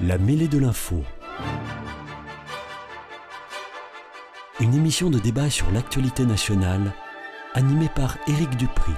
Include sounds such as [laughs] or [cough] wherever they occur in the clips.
La mêlée de l'info. Une émission de débat sur l'actualité nationale, animée par Éric Dupri.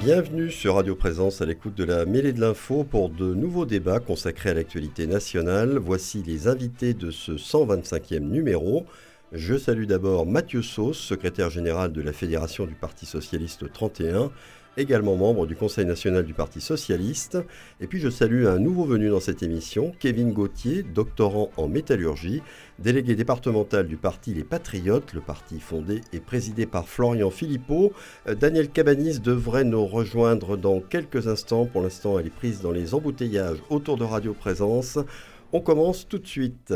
Bienvenue sur Radio Présence à l'écoute de la mêlée de l'info pour de nouveaux débats consacrés à l'actualité nationale. Voici les invités de ce 125e numéro. Je salue d'abord Mathieu Sauce, secrétaire général de la Fédération du Parti Socialiste 31, également membre du Conseil national du Parti Socialiste. Et puis je salue un nouveau venu dans cette émission, Kevin Gauthier, doctorant en métallurgie, délégué départemental du parti Les Patriotes, le parti fondé et présidé par Florian Philippot. Euh, Daniel Cabanis devrait nous rejoindre dans quelques instants. Pour l'instant, elle est prise dans les embouteillages autour de Radio Présence. On commence tout de suite.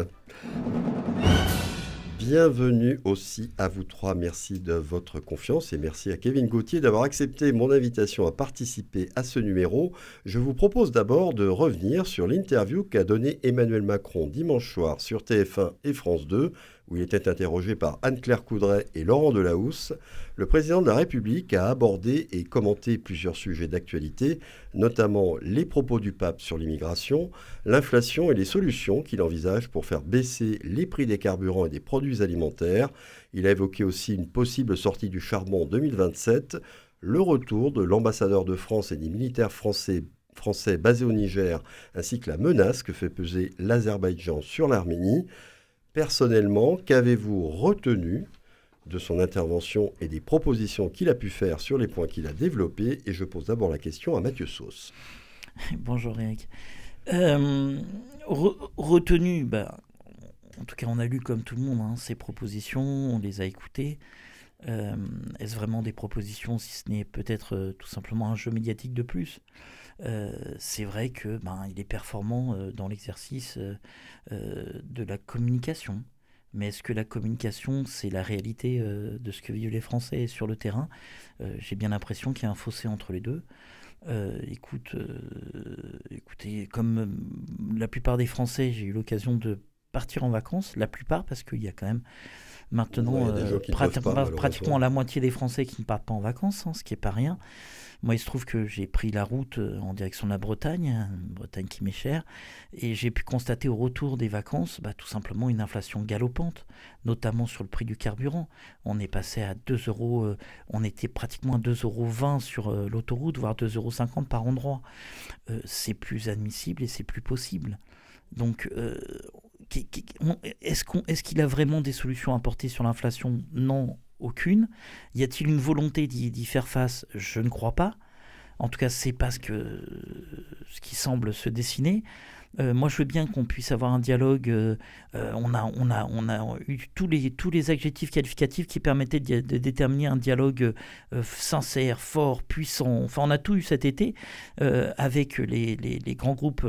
Bienvenue aussi à vous trois. Merci de votre confiance et merci à Kevin Gauthier d'avoir accepté mon invitation à participer à ce numéro. Je vous propose d'abord de revenir sur l'interview qu'a donnée Emmanuel Macron dimanche soir sur TF1 et France 2 où il était interrogé par Anne-Claire Coudray et Laurent Delahousse, le président de la République a abordé et commenté plusieurs sujets d'actualité, notamment les propos du pape sur l'immigration, l'inflation et les solutions qu'il envisage pour faire baisser les prix des carburants et des produits alimentaires. Il a évoqué aussi une possible sortie du charbon en 2027, le retour de l'ambassadeur de France et des militaires français français basés au Niger, ainsi que la menace que fait peser l'Azerbaïdjan sur l'Arménie. Personnellement, qu'avez-vous retenu de son intervention et des propositions qu'il a pu faire sur les points qu'il a développés? Et je pose d'abord la question à Mathieu Sauce. [laughs] Bonjour Eric. Euh, retenu, bah, en tout cas on a lu comme tout le monde hein, ces propositions, on les a écoutées. Euh, est-ce vraiment des propositions si ce n'est peut-être euh, tout simplement un jeu médiatique de plus? Euh, c'est vrai que ben, il est performant euh, dans l'exercice euh, de la communication. Mais est-ce que la communication, c'est la réalité de ce que vivent les Français sur le terrain? J'ai bien l'impression qu'il y a un fossé entre les deux. écoute, écoutez, comme la plupart des Français, j'ai eu l'occasion de partir en vacances, la plupart, parce qu'il y a quand même maintenant pratiquement la moitié des Français qui ne partent pas en vacances, hein, ce qui n'est pas rien. Moi, il se trouve que j'ai pris la route euh, en direction de la Bretagne, Bretagne qui m'est chère, et j'ai pu constater au retour des vacances bah, tout simplement une inflation galopante, notamment sur le prix du carburant. On est passé à 2 euros, euh, on était pratiquement à 2,20 euros sur euh, l'autoroute, voire 2,50 euros par endroit. c'est plus admissible et c'est plus possible. Donc, est-ce qu'il a vraiment des solutions à apporter sur l'inflation? Non, aucune. Y a-t-il une volonté d'y faire face? Je ne crois pas. En tout cas, c'est pas ce, que, ce qui semble se dessiner. Euh, moi, je veux bien qu'on puisse avoir un dialogue. Euh, euh, on, a, on, a, on a eu tous les, tous les adjectifs qualificatifs qui permettaient de, déterminer un dialogue sincère, fort, puissant. Enfin, on a tout eu cet été avec les, les, grands groupes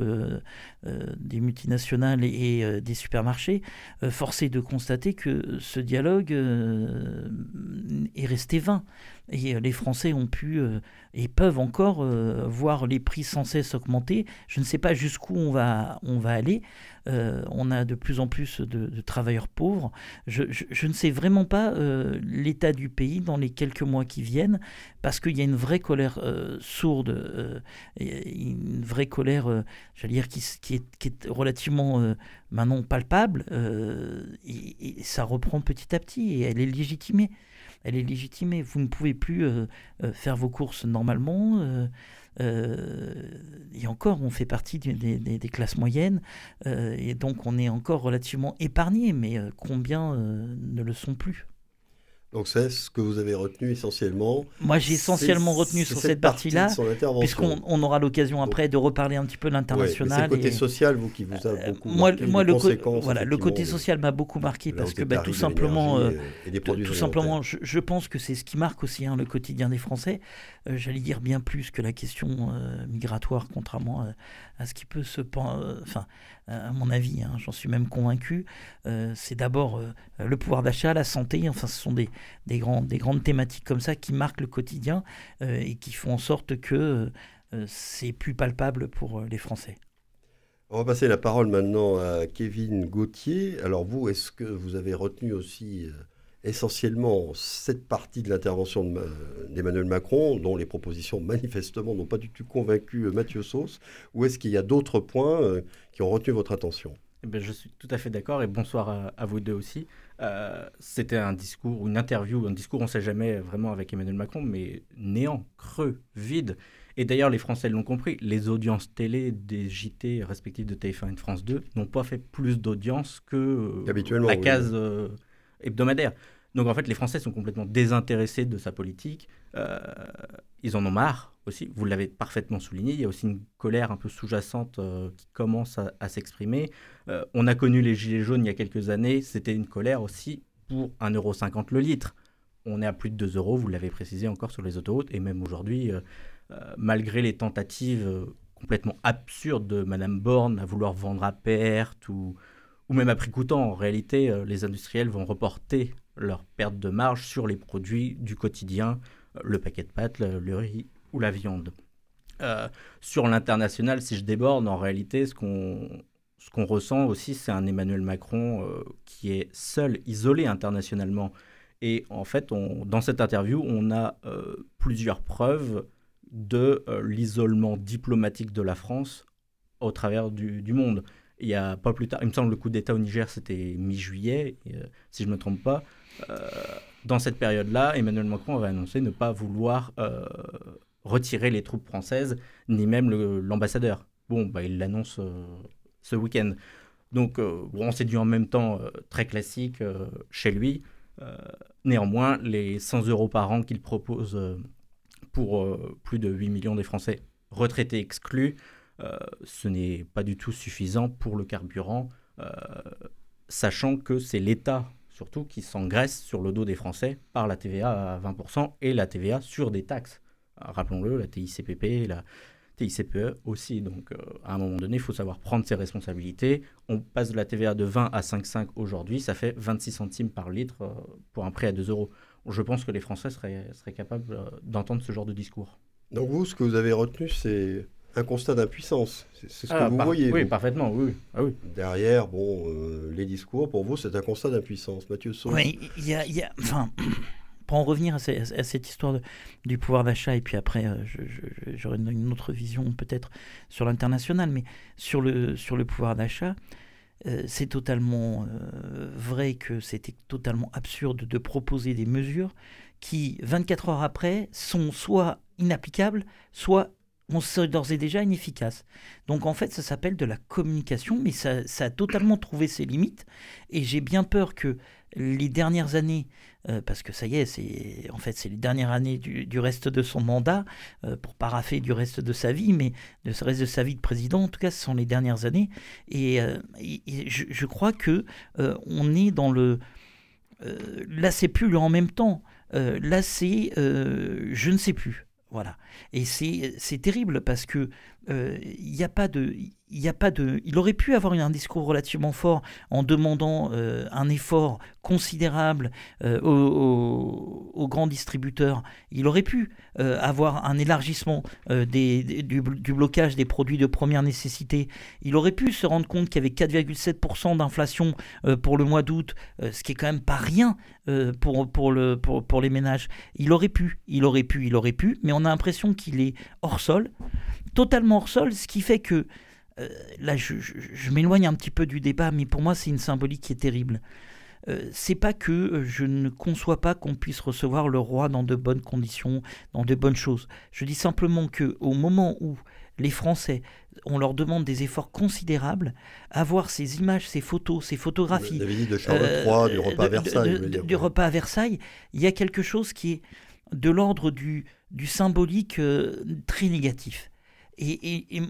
des multinationales et, des supermarchés. forcé de constater que ce dialogue est resté vain. Et les Français ont pu et peuvent encore voir les prix sans cesse augmenter. Je ne sais pas jusqu'où on va on va aller. Euh, on a de plus en plus de, travailleurs pauvres. Je, ne sais vraiment pas euh, l'état du pays dans les quelques mois qui viennent, parce qu'il y a une vraie colère euh, sourde, une vraie colère, j'allais dire, qui, est, relativement maintenant palpable, et, et, ça reprend petit à petit, et elle est légitimée. Elle est légitimée. Vous ne pouvez plus faire vos courses normalement. Euh, et encore, on fait partie des, classes moyennes, euh, et donc on est encore relativement épargné, mais euh, combien ne le sont plus donc c'est ce que vous avez retenu essentiellement. Moi j'ai essentiellement retenu sur cette, partie-là, puisqu'on on aura l'occasion après de reparler un petit peu de l'international. c'est le côté social vous qui vous a beaucoup marqué. Moi, le, voilà, le côté social m'a beaucoup marqué parce que bah, tout simplement, tout simplement, je, pense que c'est ce qui marque aussi hein, le quotidien des Français. Euh, j'allais dire bien plus que la question migratoire, contrairement à ce qui peut se, enfin à mon avis, hein, j'en suis même convaincu. c'est d'abord le pouvoir d'achat, la santé. Enfin, ce sont des des, des grandes thématiques comme ça qui marquent le quotidien euh, et qui font en sorte que euh, c'est plus palpable pour euh, les Français. On va passer la parole maintenant à Kevin Gauthier. Alors vous, est-ce que vous avez retenu aussi essentiellement cette partie de l'intervention d'Emmanuel Macron, dont les propositions manifestement n'ont pas du tout convaincu euh, Mathieu Sauce, ou est-ce qu'il y a d'autres points euh, qui ont retenu votre attention? Eh ben, je suis tout à fait d'accord et bonsoir à, vous deux aussi. C'était un discours, une interview, un discours, on ne sait jamais vraiment avec Emmanuel Macron, mais néant, creux, vide. Et d'ailleurs, les Français l'ont compris, les audiences télé des JT respectifs de TF1 et de France 2 n'ont pas fait plus d'audience que la case hebdomadaire. Donc en fait, les Français sont complètement désintéressés de sa politique. Euh, ils en ont marre aussi. Vous l'avez parfaitement souligné. Il y a aussi une colère un peu sous-jacente euh, qui commence à, s'exprimer. Euh, on a connu les Gilets jaunes il y a quelques années. C'était une colère aussi pour 1,50€ le litre. On est à plus de 2 euros, vous l'avez précisé encore sur les autoroutes. Et même aujourd'hui, malgré les tentatives complètement absurdes de Madame Borne à vouloir vendre à perte ou, ou même à prix coûtant. En réalité, euh, les industriels vont reporter leur perte de marge sur les produits du quotidien, euh, le paquet de pâtes, le, riz ou la viande. Euh, sur l'international, si je déborde, en réalité, ce qu'on ressent aussi, c'est un Emmanuel Macron qui est seul, isolé internationalement. Et en fait, dans cette interview, on a plusieurs preuves de l'isolement diplomatique de la France au travers du monde il y a pas plus tard, il me semble le coup d'État au Niger, c'était mi-juillet, euh, si je ne me trompe pas. Euh, dans cette période-là, Emmanuel Macron avait annoncé ne pas vouloir euh, retirer les troupes françaises, ni même l'ambassadeur. bon, bah, il l'annonce ce week-end. Donc, bon, c'est du en même temps très classique chez lui. néanmoins, les 100 euros par an qu'il propose pour plus de 8 millions des Français retraités exclus, ce n'est pas du tout suffisant pour le carburant, euh, sachant que c'est l'État surtout qui s'engraisse sur le dos des Français par la TVA à 20% et la TVA sur des taxes. Rappelons-le, la TICPP, la TICPE aussi. Donc à un moment donné, il faut savoir prendre ses responsabilités. On passe de la TVA de 20 à 5,5 aujourd'hui, ça fait 26 centimes par litre pour un prix à 2 euros. Je pense que les Français seraient capables d'entendre ce genre de discours. Donc vous, ce que vous avez retenu, c'est un constat d'impuissance. C'est ce que ah, vous voyez. Oui, parfaitement, oui. Ah, oui. Derrière, bon, euh, les discours, pour vous, c'est un constat d'impuissance. Mathieu. Oui, il y a, enfin, [clears throat] pour en revenir à, cette histoire du pouvoir d'achat, et puis après, euh, j'aurai une, autre vision peut-être sur l'international, mais sur le, sur le pouvoir d'achat, euh, c'est totalement vrai que c'était totalement absurde de proposer des mesures qui, 24 heures après, sont soit inapplicables, soit on sait d'ores et déjà inefficace. Donc en fait, ça s'appelle de la communication, mais ça, a totalement trouvé ses limites. Et j'ai bien peur que les dernières années, euh, parce que ça y est, c'est en fait c'est les dernières années du, reste de son mandat, euh, pour paraffer du reste de sa vie, mais de ce reste de sa vie de président, en tout cas, ce sont les dernières années. Et, euh, je, crois que on est dans le là, c'est plus le en même temps. là, c'est je ne sais plus. Voilà. Et c'est terrible parce que euh, a pas de a pas de. Il aurait pu avoir un discours relativement fort en demandant euh, un effort considérable euh, aux, grands distributeurs. Il aurait pu avoir un élargissement du, blocage des produits de première nécessité. Il aurait pu se rendre compte qu'il y avait 4,7% d'inflation pour le mois d'août, ce qui est quand même pas rien pour, pour, le, pour les ménages. Il aurait pu, il aurait pu, il aurait pu, mais on a l'impression qu'il est hors sol, totalement hors sol, ce qui fait que euh, là, je, m'éloigne un petit peu du débat, mais pour moi, c'est une symbolique qui est terrible. Euh, c'est pas que euh, je ne conçois pas qu'on puisse recevoir le roi dans de bonnes conditions, dans de bonnes choses. Je dis simplement que au moment où les Français, on leur demande des efforts considérables, avoir ces images, ces photos, ces photographies. La visite de Charles III, du repas à Versailles. du repas à Versailles, il y a quelque chose qui est de l'ordre du, du symbolique très négatif. Et, et,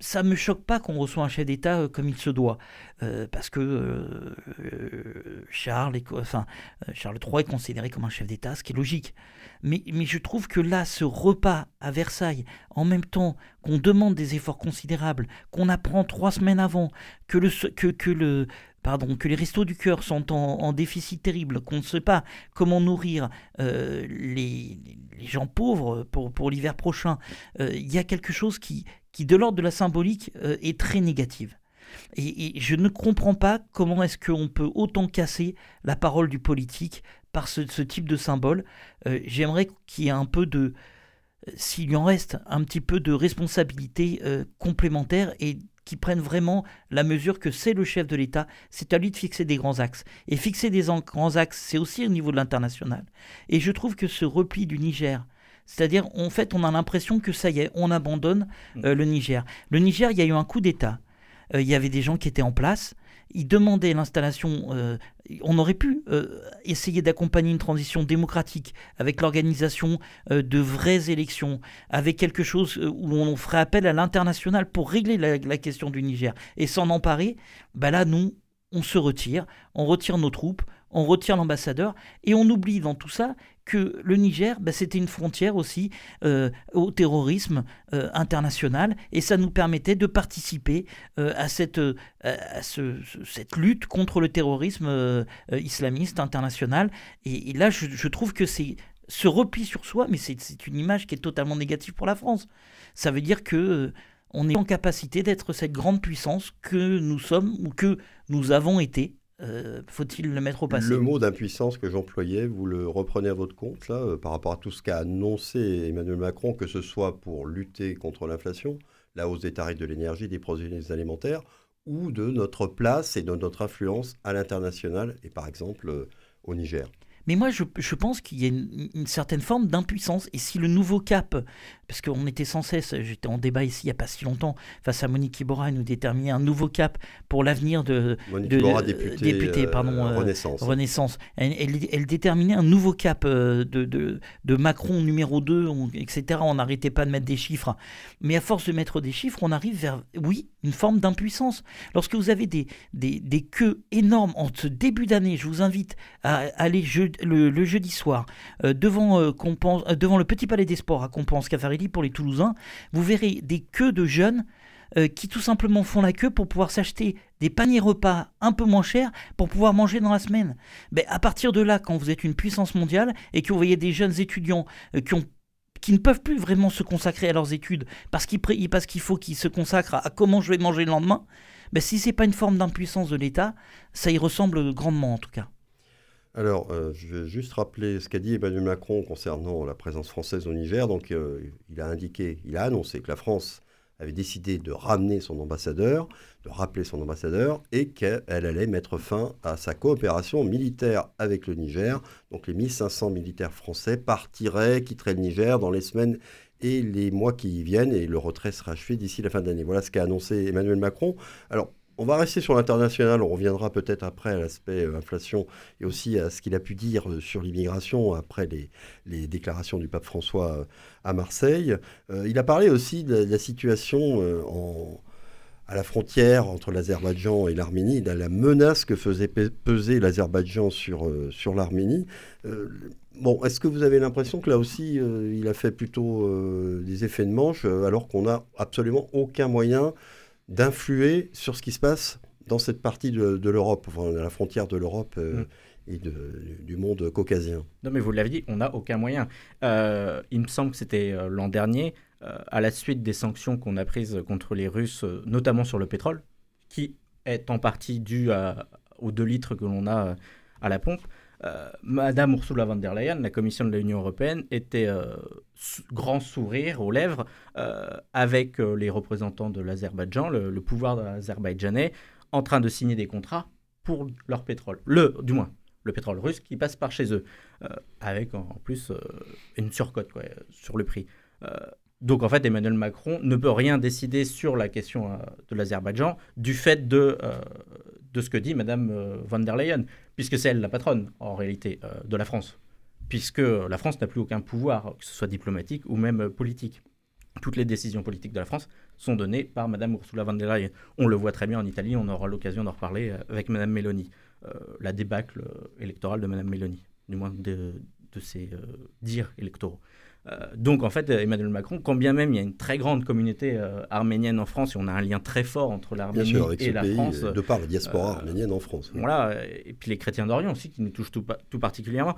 ça me choque pas qu'on reçoit un chef d'État euh, comme il se doit, euh, parce que euh, Charles, enfin, Charles III est considéré comme un chef d'État, ce qui est logique. Mais, je trouve que là, ce repas à Versailles, en même temps qu'on demande des efforts considérables, qu'on apprend trois semaines avant que le, que le, pardon, que les restos du cœur sont en, déficit terrible, qu'on ne sait pas comment nourrir les, les, gens pauvres pour, l'hiver prochain, il y a quelque chose qui, qui, de l'ordre de la symbolique, euh, est très négative. Et, je ne comprends pas comment est-ce qu'on peut autant casser la parole du politique par ce, type de symbole. J'aimerais qu'il y ait un peu de, s'il lui en reste, un petit peu de responsabilité complémentaire et qui prennent vraiment la mesure que c'est le chef de l'État, c'est à lui de fixer des grands axes. Et fixer des grands axes, c'est aussi au niveau de l'international. Et je trouve que ce repli du Niger, c'est-à-dire, en fait, on a l'impression que ça y est, on abandonne euh, le Niger. Le Niger, il y a eu un coup d'État. Euh, il y avait des gens qui étaient en place. Ils demandaient l'installation. Euh, on aurait pu essayer d'accompagner une transition démocratique avec l'organisation de vraies élections, avec quelque chose où on ferait appel à l'international pour régler la, question du Niger et s'en emparer. Bah là, nous, on se retire, on retire nos troupes, on retire l'ambassadeur et on oublie dans tout ça que le Niger, bah, c'était une frontière aussi euh, au terrorisme euh, international et ça nous permettait de participer euh, à, cette, lutte contre le terrorisme islamiste international. Et, là, je, trouve que c'est ce repli sur soi, mais c'est une image qui est totalement négative pour la France. Ça veut dire que on est en capacité d'être cette grande puissance que nous sommes ou que nous avons été euh, faut-il le mettre au passé Le mot d'impuissance que j'employais, vous le reprenez à votre compte, là, euh, par rapport à tout ce qu'a annoncé Emmanuel Macron, que ce soit pour lutter contre l'inflation, la hausse des tarifs de l'énergie, des produits alimentaires, ou de notre place et de notre influence à l'international, et par exemple euh, au Niger. Mais moi, je, pense qu'il y a une, certaine forme d'impuissance. Et si le nouveau cap, parce qu'on était sans cesse, j'étais en débat ici il n'y a pas si longtemps, face à Monique Iborra, nous déterminer un nouveau cap pour l'avenir de, Monique Iborra, députée, pardon, euh, euh, Renaissance. Renaissance. Elle, déterminait un nouveau cap euh, de, de, Macron numéro 2, etc. On n'arrêtait pas de mettre des chiffres. Mais à force de mettre des chiffres, on arrive vers, oui, une forme d'impuissance. Lorsque vous avez des, des, des queues énormes en ce début d'année, je vous invite à aller le, jeudi soir, euh, devant, euh, euh, devant le Petit Palais des Sports à Compense Pour les Toulousains, vous verrez des queues de jeunes qui tout simplement font la queue pour pouvoir s'acheter des paniers repas un peu moins chers pour pouvoir manger dans la semaine. Mais à partir de là, quand vous êtes une puissance mondiale et que vous voyez des jeunes étudiants qui ont qui ne peuvent plus vraiment se consacrer à leurs études parce qu'il qu'il faut qu'ils se consacrent à, comment je vais manger le lendemain, ben si c'est pas une forme d'impuissance de l'État, ça y ressemble grandement en tout cas. Alors, euh, je vais juste rappeler ce qu'a dit Emmanuel Macron concernant la présence française au Niger. Donc, euh, il a indiqué, il a annoncé que la France avait décidé de ramener son ambassadeur, de rappeler son ambassadeur, et qu'elle allait mettre fin à sa coopération militaire avec le Niger. Donc, les 1500 militaires français partiraient, quitteraient le Niger dans les semaines et les mois qui viennent, et le retrait sera achevé d'ici la fin de l'année. Voilà ce qu'a annoncé Emmanuel Macron. Alors, on va rester sur l'international, on reviendra peut-être après à l'aspect euh, inflation et aussi à ce qu'il a pu dire euh, sur l'immigration après les, déclarations du pape François euh, à Marseille. il a parlé aussi de, la situation à la frontière entre l'Azerbaïdjan et l'Arménie, de la menace que faisait peser l'Azerbaïdjan sur, l'Arménie. bon, est-ce que vous avez l'impression que là aussi, il a fait plutôt des effets de manche alors qu'on n'a absolument aucun moyen d'influer sur ce qui se passe dans cette partie de, l'Europe, enfin, à la frontière de l'Europe euh, mm. et du monde caucasien. Non, mais vous l'avez dit, on n'a aucun moyen. Euh, il me semble que c'était euh, l'an dernier, à la suite des sanctions qu'on a prises contre les Russes, notamment sur le pétrole, qui est en partie dû aux 2 litres que l'on a à la pompe. Euh, Madame Ursula von der Leyen, la Commission de l'Union européenne, était euh, grand sourire aux lèvres euh, avec les représentants de l'Azerbaïdjan, le, pouvoir azerbaïdjanais, en train de signer des contrats pour leur pétrole. Le, du moins, le pétrole russe qui passe par chez eux, avec en, plus une surcote sur le prix. Donc en fait, Emmanuel Macron ne peut rien décider sur la question de l'Azerbaïdjan du fait de, de ce que dit Madame von der Leyen puisque c'est elle la patronne, en réalité, euh, de la France, puisque la France n'a plus aucun pouvoir, que ce soit diplomatique ou même euh, politique. Toutes les décisions politiques de la France sont données par Mme Ursula von der Leyen. On le voit très bien en Italie, on aura l'occasion d'en reparler euh, avec Mme Meloni. la débâcle électorale de Mme Meloni, du moins de, de ses dires électoraux. Euh, donc en fait, Emmanuel Macron, quand bien même il y a une très grande communauté euh, arménienne en France et on a un lien très fort entre l'Arménie et la France. De par la diaspora euh, arménienne en France. Voilà, et puis les chrétiens d'Orient aussi qui nous touchent tout, tout particulièrement.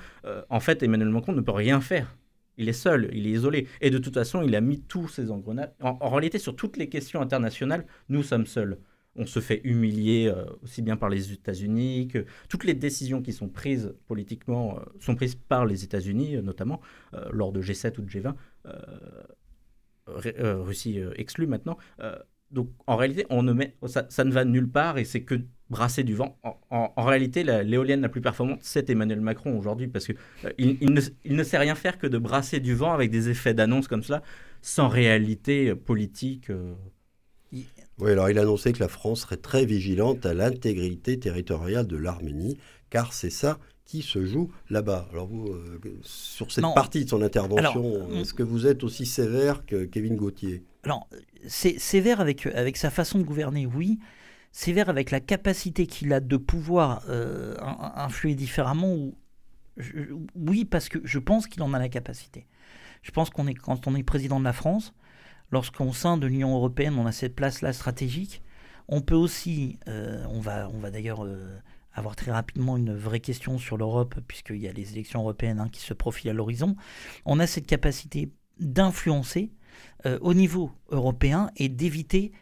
en fait, Emmanuel Macron ne peut rien faire. Il est seul, il est isolé. Et de toute façon, il a mis tous ses engrenages. En, réalité, sur toutes les questions internationales, nous sommes seuls. On se fait humilier aussi bien par les États-Unis que toutes les décisions qui sont prises politiquement sont prises par les États-Unis, notamment lors de G7 ou de G20. Russie exclue maintenant. donc en réalité, on ne met, ça, ne va nulle part et c'est que brasser du vent. En, réalité, l'éolienne la, plus performante, c'est Emmanuel Macron aujourd'hui, parce qu'il euh, il, ne, il, ne, sait rien faire que de brasser du vent avec des effets d'annonce comme cela, sans réalité politique. Euh. Oui, alors il a annoncé que la France serait très vigilante à l'intégrité territoriale de l'Arménie, car c'est ça qui se joue là-bas. Alors vous, euh, sur cette partie de son intervention, est-ce que vous êtes aussi sévère que Kevin Gauthier? Alors, c'est sévère avec, avec sa façon de gouverner, oui sévère avec la capacité qu'il a de pouvoir euh, influer différemment ou, Oui, parce que je pense qu'il en a la capacité. Je pense qu'on est quand on est président de la France, lorsqu'au sein de l'Union européenne, on a cette place-là stratégique, on peut aussi, euh, on va, on va d'ailleurs euh, avoir très rapidement une vraie question sur l'Europe, puisqu'il y a les élections européennes hein, qui se profilent à l'horizon, on a cette capacité d'influencer au niveau européen et d'éviter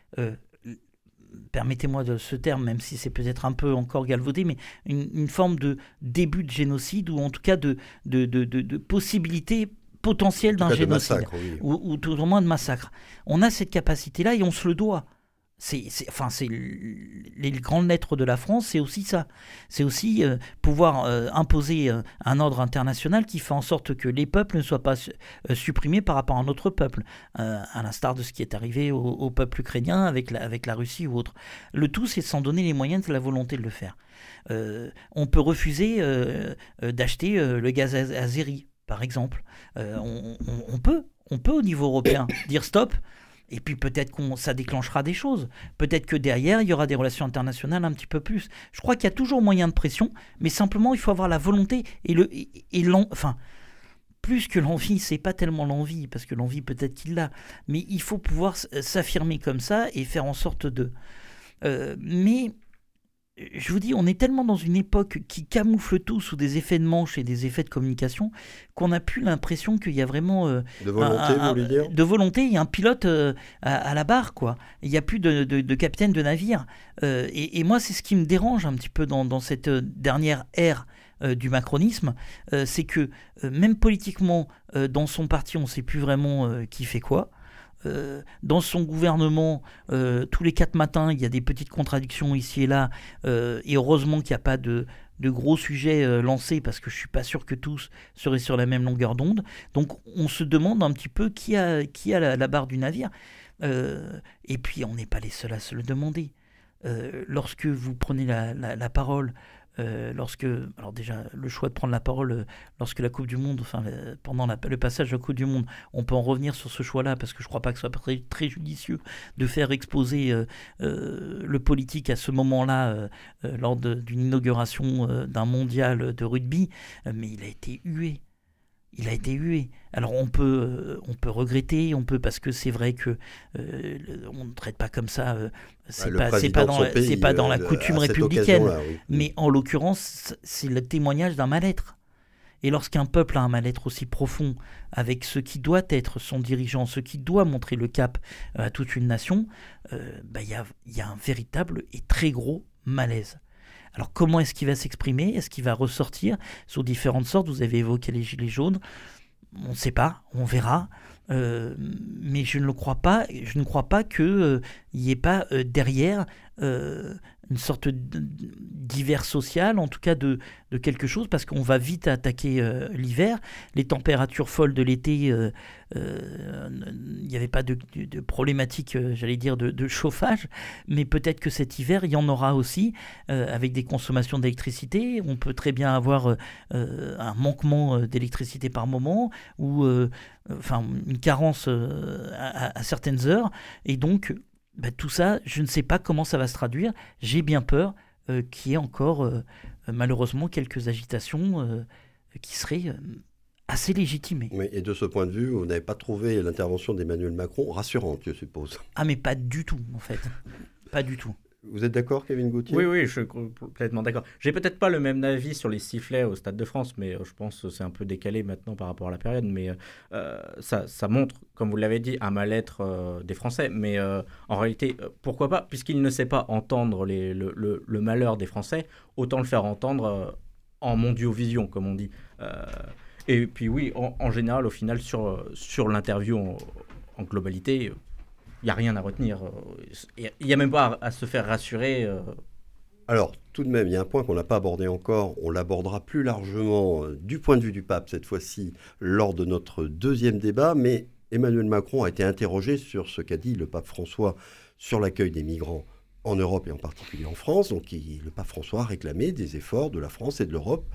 permettez-moi de ce terme, même si c'est peut-être un peu encore galvaudé, mais une, forme de début de génocide ou en tout cas de, de, de, de possibilité potentielle d'un génocide ou, ou, tout au moins de massacre. On a cette capacité-là et on se le doit c'est, enfin, c'est les grandes lettres de la France, c'est aussi ça. C'est aussi euh, pouvoir euh, imposer euh, un ordre international qui fait en sorte que les peuples ne soient pas supprimés par rapport à un autre peuple, à l'instar de ce qui est arrivé au, peuple ukrainien avec la, avec la Russie ou autre. Le tout, c'est de s'en donner les moyens de la volonté de le faire. on peut refuser d'acheter le gaz azéri, par exemple. On, on, peut, on peut au niveau européen [coughs] dire stop. Et puis peut-être qu'on ça déclenchera des choses. Peut-être que derrière, il y aura des relations internationales un petit peu plus. Je crois qu'il y a toujours moyen de pression, mais simplement, il faut avoir la volonté et le et, enfin plus que l'envie, c'est pas tellement l'envie parce que l'envie peut-être qu'il l'a, mais il faut pouvoir s'affirmer comme ça et faire en sorte de. Euh, mais je vous dis, on est tellement dans une époque qui camoufle tout sous des effets de manche et des effets de communication qu'on n'a plus l'impression qu'il y a vraiment euh, de volonté, un, dire de volonté. Il y a un pilote euh, à, la barre, quoi. Il n'y a plus de, capitaine de navire. Euh, et, moi, c'est ce qui me dérange un petit peu dans, cette dernière ère du macronisme, c'est que même politiquement, dans son parti, on ne sait plus vraiment qui fait quoi. Euh, dans son gouvernement, euh, tous les quatre matins, il y a des petites contradictions ici et là, euh, et heureusement qu'il n'y a pas de, gros sujets lancés, parce que je ne suis pas sûr que tous seraient sur la même longueur d'onde. Donc on se demande un petit peu qui a, qui a la, barre du navire. et puis on n'est pas les seuls à se le demander. lorsque vous prenez la parole euh, lorsque, alors déjà, le choix de prendre la parole euh, lorsque la Coupe du Monde, enfin, pendant le passage à la Coupe du Monde, on peut en revenir sur ce choix-là parce que je ne crois pas que ce soit très, très judicieux de faire exposer euh, le politique à ce moment-là lors d'une inauguration d'un mondial de rugby, mais il a été hué il a été hué. Alors on peut, euh, on peut regretter, on peut parce que c'est vrai que euh, on ne traite pas comme ça. Euh, c'est pas, pas, dans, c'est pas dans la coutume républicaine. Mais en l'occurrence, c'est le témoignage d'un mal-être. Et lorsqu'un peuple a un mal-être aussi profond avec ce qui doit être son dirigeant, ce qui doit montrer le cap à toute une nation, bah, il y, a, y a un véritable et très gros malaise. Alors comment est-ce qu'il va s'exprimer? Est-ce qu'il va ressortir sous différentes sortes? Vous avez évoqué les gilets jaunes. On ne sait pas, on verra. Euh, mais je ne le crois pas. Je ne crois pas qu'il euh, n'y ait pas euh, derrière une sorte d'hiver social, en tout cas de, de quelque chose, parce qu'on va vite attaquer euh, l'hiver. Les températures folles de l'été, euh, euh, il n'y avait pas de, problématique, j'allais dire, de, de, chauffage, mais peut-être que cet hiver, il y en aura aussi, avec des consommations d'électricité. On peut très bien avoir un manquement d'électricité par moment, ou enfin une carence à, à certaines heures, et donc bah, tout ça, je ne sais pas comment ça va se traduire. J'ai bien peur euh, qu'il y ait encore, euh, malheureusement, quelques agitations euh, qui seraient assez légitimées. Oui, et de ce point de vue, vous n'avez pas trouvé l'intervention d'Emmanuel Macron rassurante, je suppose? Ah, mais pas du tout, en fait. pas du tout. Vous êtes d'accord, Kevin Gauthier? Oui, oui, je suis complètement d'accord. J'ai peut-être pas le même avis sur les sifflets au Stade de France, mais euh, je pense que c'est un peu décalé maintenant par rapport à la période. Mais euh, ça, ça, montre, comme vous l'avez dit, un mal-être euh, des Français. Mais en réalité, pourquoi pas? Puisqu'il ne sait pas entendre le, malheur des Français, autant le faire entendre en mondiovision, comme on dit. et puis oui, en, général, au final, sur, l'interview en globalité, il n'y a rien à retenir. Il n'y a même pas à, se faire rassurer. Euh. Alors, tout de même, il y a un point qu'on n'a pas abordé encore. On l'abordera plus largement euh, du point de vue du pape cette fois-ci lors de notre deuxième débat. Mais Emmanuel Macron a été interrogé sur ce qu'a dit le pape François sur l'accueil des migrants en Europe et en particulier en France. Donc, le pape François a réclamé des efforts de la France et de l'Europe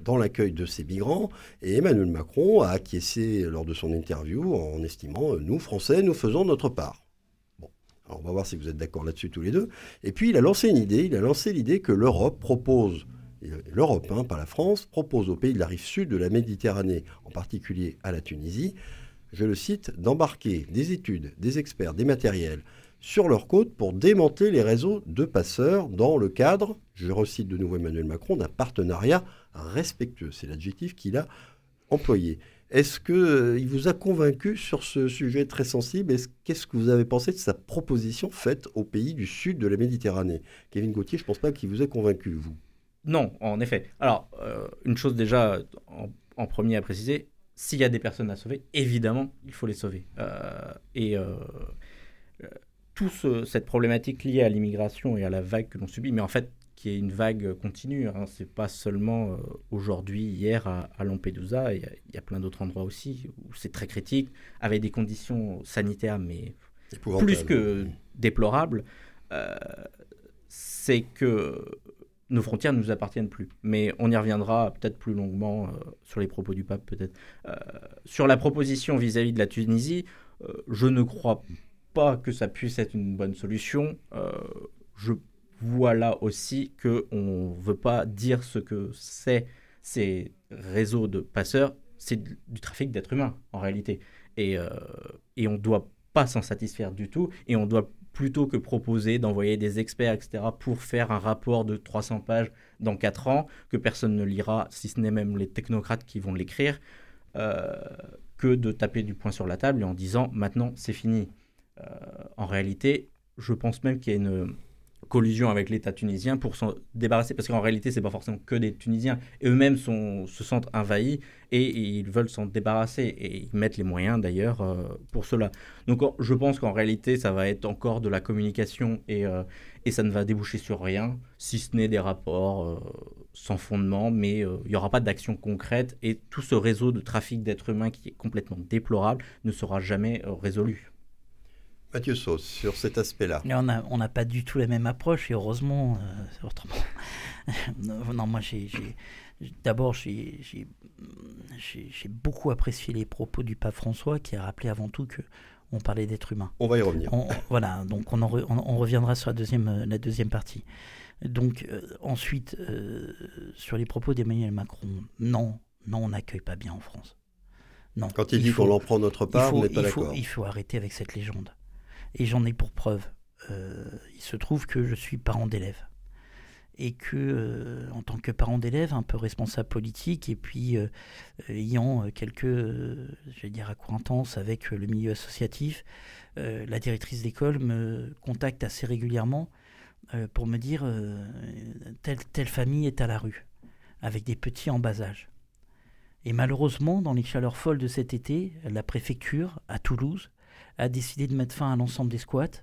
dans l'accueil de ces migrants. Et Emmanuel Macron a acquiescé lors de son interview en estimant, euh, nous, Français, nous faisons notre part on va voir si vous êtes d'accord là-dessus tous les deux. Et puis il a lancé une idée, il a lancé l'idée que l'Europe propose, l'Europe, hein, pas la France, propose aux pays de la rive sud de la Méditerranée, en particulier à la Tunisie, je le cite, d'embarquer des études, des experts, des matériels sur leur côte pour démanteler les réseaux de passeurs dans le cadre, je recite de nouveau Emmanuel Macron, d'un partenariat respectueux. C'est l'adjectif qu'il a employé. Est-ce qu'il euh, vous a convaincu sur ce sujet très sensible? Qu'est-ce que vous avez pensé de sa proposition faite aux pays du sud de la Méditerranée? Kevin Gauthier, je ne pense pas qu'il vous ait convaincu, vous. Non, en effet. Alors, euh, une chose déjà en, premier à préciser, s'il y a des personnes à sauver, évidemment, il faut les sauver. Euh, et toute cette problématique liée à l'immigration et à la vague que l'on subit, mais en fait, qui est une vague continue. Hein. Ce n'est pas seulement euh, aujourd'hui, hier à, Lampedusa, il y, a, plein d'autres endroits aussi où c'est très critique, avec des conditions sanitaires, mais plus que déplorables. Euh, c'est que nos frontières ne nous appartiennent plus. Mais on y reviendra peut-être plus longuement euh, sur les propos du pape, peut-être. sur la proposition vis-à-vis -vis de la Tunisie, je ne crois pas que ça puisse être une bonne solution. je voilà aussi qu'on ne veut pas dire ce que c'est ces réseaux de passeurs, c'est du trafic d'êtres humains en réalité. Et, euh, et on ne doit pas s'en satisfaire du tout, et on doit plutôt que proposer d'envoyer des experts, etc., pour faire un rapport de 300 pages dans 4 ans, que personne ne lira, si ce n'est même les technocrates qui vont l'écrire, euh, que de taper du poing sur la table et en disant maintenant c'est fini. Euh, en réalité, je pense même qu'il y a une, collusion avec l'État tunisien pour s'en débarrasser, parce qu'en réalité, c'est pas forcément que des Tunisiens. Eux-mêmes se sentent envahis et, ils veulent s'en débarrasser et ils mettent les moyens d'ailleurs euh, pour cela. Donc je pense qu'en réalité, ça va être encore de la communication et, euh, et ça ne va déboucher sur rien, si ce n'est des rapports euh, sans fondement, mais il n'y aura pas d'action concrète et tout ce réseau de trafic d'êtres humains qui est complètement déplorable ne sera jamais résolu. Mathieu Sauce, sur cet aspect-là. On n'a pas du tout la même approche, et heureusement, euh, autrement. [laughs] non, moi, j'ai, d'abord, j'ai, beaucoup apprécié les propos du pape François, qui a rappelé avant tout que on parlait d'être humain. On va y revenir. voilà, donc on, on, reviendra sur la deuxième, la deuxième partie. Donc, euh, ensuite, euh, sur les propos d'Emmanuel Macron, non, non, on n'accueille pas bien en France. Non, Quand il, dit qu'on en prend notre part, on n'est pas d'accord. Il faut arrêter avec cette légende. Et j'en ai pour preuve. Euh, il se trouve que je suis parent d'élève. Et que, euh, en tant que parent d'élève, un peu responsable politique, et puis euh, ayant quelques, je vais dire, accointances avec le milieu associatif, la directrice d'école me contacte assez régulièrement pour me dire telle, telle famille est à la rue, avec des petits en bas âge. Et malheureusement, dans les chaleurs folles de cet été, la préfecture, à Toulouse, a décidé de mettre fin à l'ensemble des squats.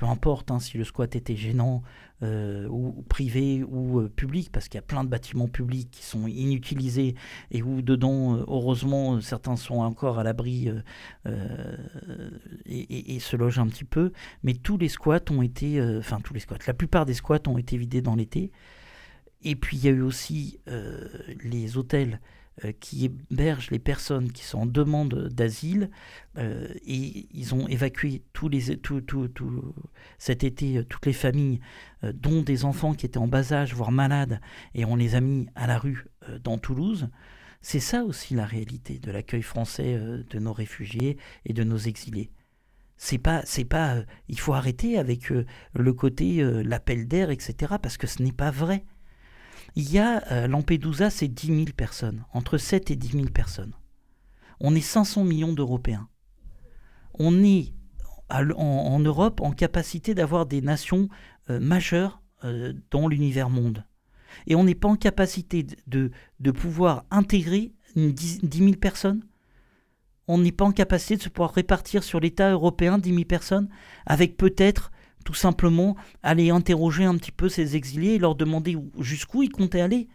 Peu importe hein, si le squat était gênant euh, ou, privé ou euh, public, parce qu'il y a plein de bâtiments publics qui sont inutilisés et où dedans, euh, heureusement, certains sont encore à l'abri et, se logent un petit peu. Mais tous les squats ont été, enfin tous les squats, la plupart des squats ont été vidés dans l'été. Et puis il y a eu aussi les hôtels qui héberge les personnes qui sont en demande d'asile euh, et ils ont évacué les, tout, tout, tout, cet été euh, toutes les familles, dont des enfants qui étaient en bas âge, voire malades, et on les a mis à la rue dans Toulouse. C'est ça aussi la réalité de l'accueil français de nos réfugiés et de nos exilés. C'est pas, c'est pas. Euh, il faut arrêter avec euh, le côté l'appel d'air, etc. Parce que ce n'est pas vrai. Il y a Lampedusa, c'est 10 000 personnes, entre 7 et 10 000 personnes. On est 500 millions d'Européens. On est en, Europe en capacité d'avoir des nations majeures dans l'univers monde. Et on n'est pas en capacité de, de pouvoir intégrer 10, 000 personnes On n'est pas en capacité de se pouvoir répartir sur l'État européen 10 000 personnes avec peut-être tout simplement aller interroger un petit peu ces exilés et leur demander jusqu'où ils comptaient aller.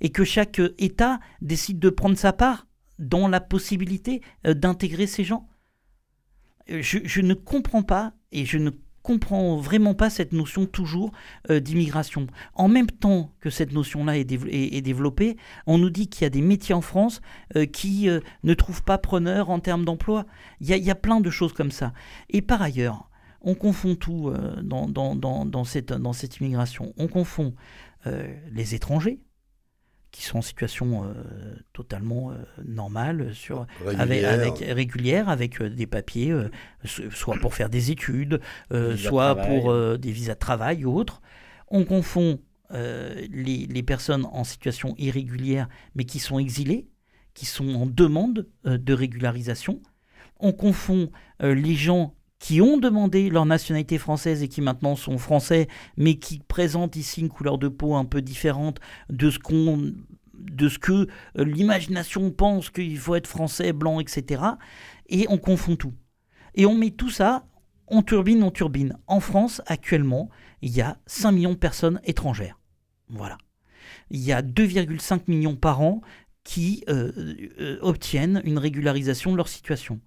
Et que chaque État décide de prendre sa part dans la possibilité euh, d'intégrer ces gens. Je, je, ne comprends pas et je ne comprend vraiment pas cette notion toujours euh, d'immigration. En même temps que cette notion-là est, développée, on nous dit qu'il y a des métiers en France euh, qui euh, ne trouvent pas preneur en termes d'emploi. Il y, a plein de choses comme ça. Et par ailleurs, on confond tout dans, dans, cette, dans cette immigration. On confond les étrangers, qui sont en situation euh, totalement euh, normale, sur, régulière. Avec, régulière, avec euh, des papiers, soit pour faire des études, soit pour des visas de travail ou autres. On confond les, les, personnes en situation irrégulière, mais qui sont exilées, qui sont en demande de régularisation. On confond les gens qui ont demandé leur nationalité française et qui maintenant sont français, mais qui présentent ici une couleur de peau un peu différente de ce qu'on de ce que euh, l'imagination pense qu'il faut être français, blanc, etc. Et on confond tout. Et on met tout ça, on turbine, on turbine. En France, actuellement, il y a 5 millions de personnes étrangères. Voilà. Il y a 2,5 millions par an qui euh, euh, obtiennent une régularisation de leur situation.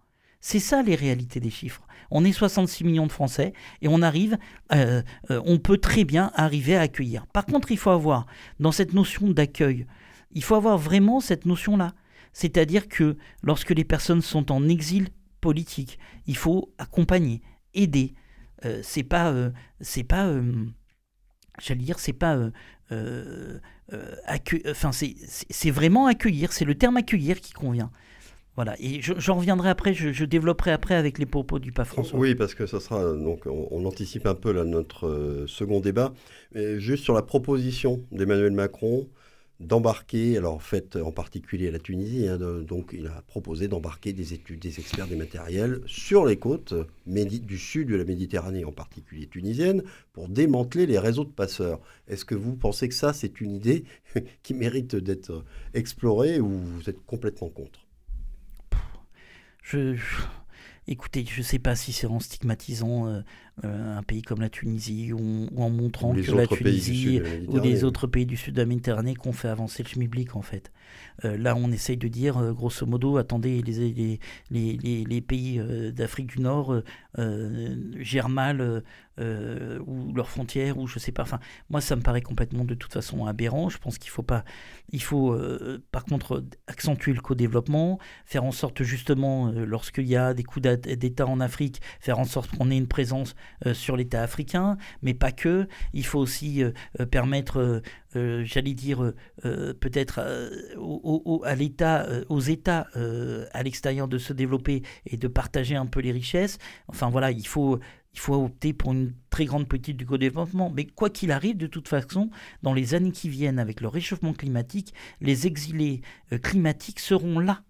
C'est ça les réalités des chiffres. On est 66 millions de Français et on arrive, euh, euh, on peut très bien arriver à accueillir. Par contre, il faut avoir dans cette notion d'accueil, il faut avoir vraiment cette notion-là. C'est-à-dire que lorsque les personnes sont en exil politique, il faut accompagner, aider. Euh, c'est pas, c'est pas, j'allais dire, c'est pas, enfin c'est vraiment accueillir. C'est le terme accueillir qui convient. Voilà, et j'en reviendrai après, je, développerai après avec les propos du pape François. Oui, parce que ça sera, donc on, anticipe un peu notre euh, second débat, juste sur la proposition d'Emmanuel Macron d'embarquer, alors fait en particulier à la Tunisie, hein, donc il a proposé d'embarquer des études, des experts, des matériels sur les côtes du sud de la Méditerranée, en particulier tunisienne, pour démanteler les réseaux de passeurs. Est-ce que vous pensez que ça, c'est une idée [laughs] qui mérite d'être explorée ou vous êtes complètement contre? Je, écoutez, je ne sais pas si c'est en stigmatisant euh, euh, un pays comme la Tunisie ou, en montrant que la Tunisie ou les autres pays du sud de la Méditerranée qu'on fait avancer le schmilblick en fait. Euh, là, on essaye de dire, grosso modo, attendez, les, pays d'Afrique du Nord gèrent mal ou leurs frontières, ou je sais pas. Enfin, moi, ça me paraît complètement de toute façon aberrant. Je pense qu'il faut pas. Il faut, par contre, accentuer le co-développement, faire en sorte justement, lorsqu'il y a des coups d'État en Afrique, faire en sorte qu'on ait une présence sur l'État africain, mais pas que. Il faut aussi permettre euh, j'allais dire, euh, euh, peut-être à l'État, aux États à l'extérieur de se développer et de partager un peu les richesses. Enfin voilà, il faut, il faut opter pour une très grande politique du co-développement. Mais quoi qu'il arrive, de toute façon, dans les années qui viennent, avec le réchauffement climatique, les exilés climatiques seront là.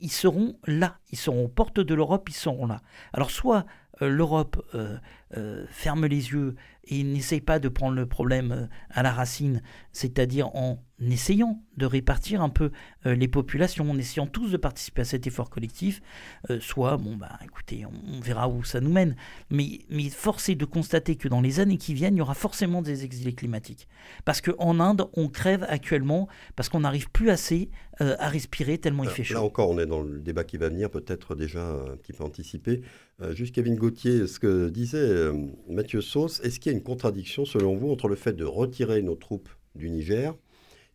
Ils seront là. Ils seront aux portes de l'Europe, ils seront là. Alors soit l'Europe ferme les yeux et n'essaye pas de prendre le problème à la racine, c'est-à-dire en essayant de répartir un peu euh, les populations, en essayant tous de participer à cet effort collectif, euh, soit, bon, bah écoutez, on, verra où ça nous mène, mais, mais force est de constater que dans les années qui viennent, il y aura forcément des exilés climatiques. Parce qu'en Inde, on crève actuellement, parce qu'on n'arrive plus assez euh, à respirer tellement il fait chaud. Là encore, on est dans le débat qui va venir, peut-être déjà un petit peu anticipé. Juste Kevin Gauthier, ce que disait Mathieu Sauce, est-ce qu'il y a une contradiction selon vous entre le fait de retirer nos troupes du Niger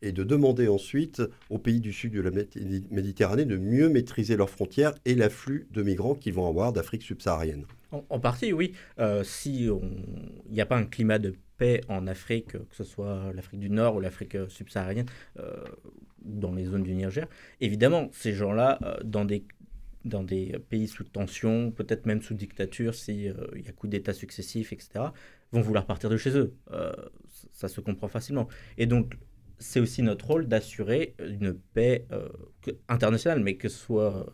et de demander ensuite aux pays du sud de la Méditerranée de mieux maîtriser leurs frontières et l'afflux de migrants qu'ils vont avoir d'Afrique subsaharienne? En, partie, oui. Euh, si il n'y a pas un climat de paix en Afrique, que ce soit l'Afrique du Nord ou l'Afrique subsaharienne, euh, dans les zones du Niger, évidemment, ces gens-là, euh, dans des dans des pays sous tension, peut-être même sous dictature, s'il y a coup d'État successifs, etc., vont vouloir partir de chez eux. ça se comprend facilement. Et donc, c'est aussi notre rôle d'assurer une paix internationale, mais que ce soit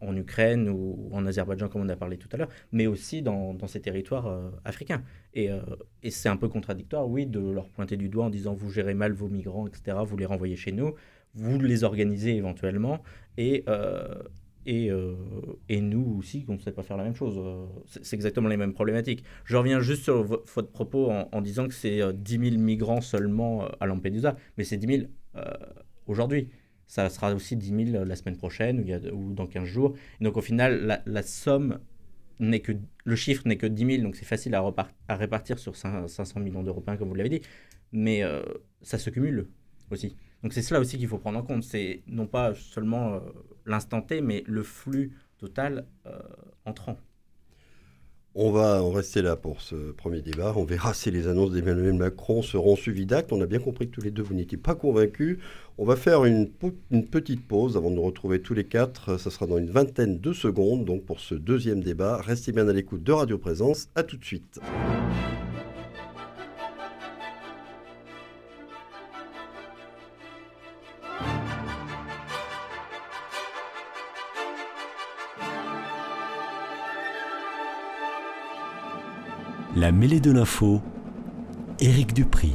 en, Ukraine ou en Azerbaïdjan, comme on a parlé tout à l'heure, mais aussi dans, ces territoires euh, africains. Euh, et, c'est un peu contradictoire, oui, de leur pointer du doigt en disant vous gérez mal vos migrants, etc., vous les renvoyez chez nous, vous les organisez éventuellement, et, euh, et, et, nous aussi, on ne sait pas faire la même chose. C'est exactement les mêmes problématiques. Je reviens juste sur votre propos en, en disant que c'est 10 000 migrants seulement à Lampedusa, mais c'est 10 000 aujourd'hui ça sera aussi 10 000 la semaine prochaine ou, dans 15 jours. donc au final, la, somme n'est que le chiffre n'est que 10 000, donc c'est facile à, à, répartir sur 500 millions d'Européens, comme vous l'avez dit, mais euh, ça se cumule aussi. Donc c'est cela aussi qu'il faut prendre en compte, c'est non pas seulement euh, l'instant T, mais le flux total euh, entrant. On va en rester là pour ce premier débat. On verra si les annonces d'Emmanuel Macron seront suivies d'actes. On a bien compris que tous les deux, vous n'étiez pas convaincus. On va faire une, une, petite pause avant de nous retrouver tous les quatre. Ça sera dans une vingtaine de secondes. Donc pour ce deuxième débat, restez bien à l'écoute de Radio Présence. À tout de suite. La mêlée de l'info, Éric Dupri.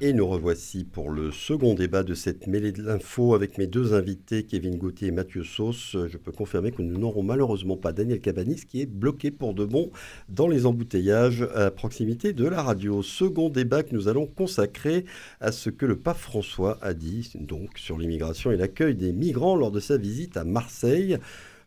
Et nous revoici pour le second débat de cette mêlée de l'info avec mes deux invités, Kevin Gauthier et Mathieu Sauce. Je peux confirmer que nous n'aurons malheureusement pas Daniel Cabanis qui est bloqué pour de bon dans les embouteillages à proximité de la radio. Second débat que nous allons consacrer à ce que le pape François a dit donc sur l'immigration et l'accueil des migrants lors de sa visite à Marseille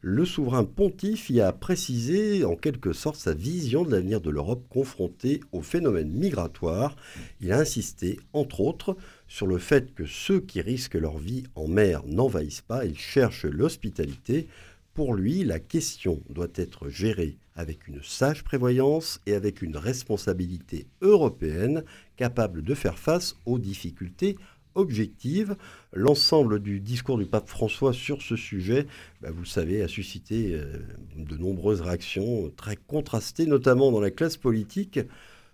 le souverain pontife y a précisé en quelque sorte sa vision de l'avenir de l'Europe confrontée au phénomène migratoire. Il a insisté, entre autres, sur le fait que ceux qui risquent leur vie en mer n'envahissent pas, ils cherchent l'hospitalité. Pour lui, la question doit être gérée avec une sage prévoyance et avec une responsabilité européenne capable de faire face aux difficultés objective. L'ensemble du discours du pape François sur ce sujet, bah, vous le savez, a suscité euh, de nombreuses réactions très contrastées, notamment dans la classe politique.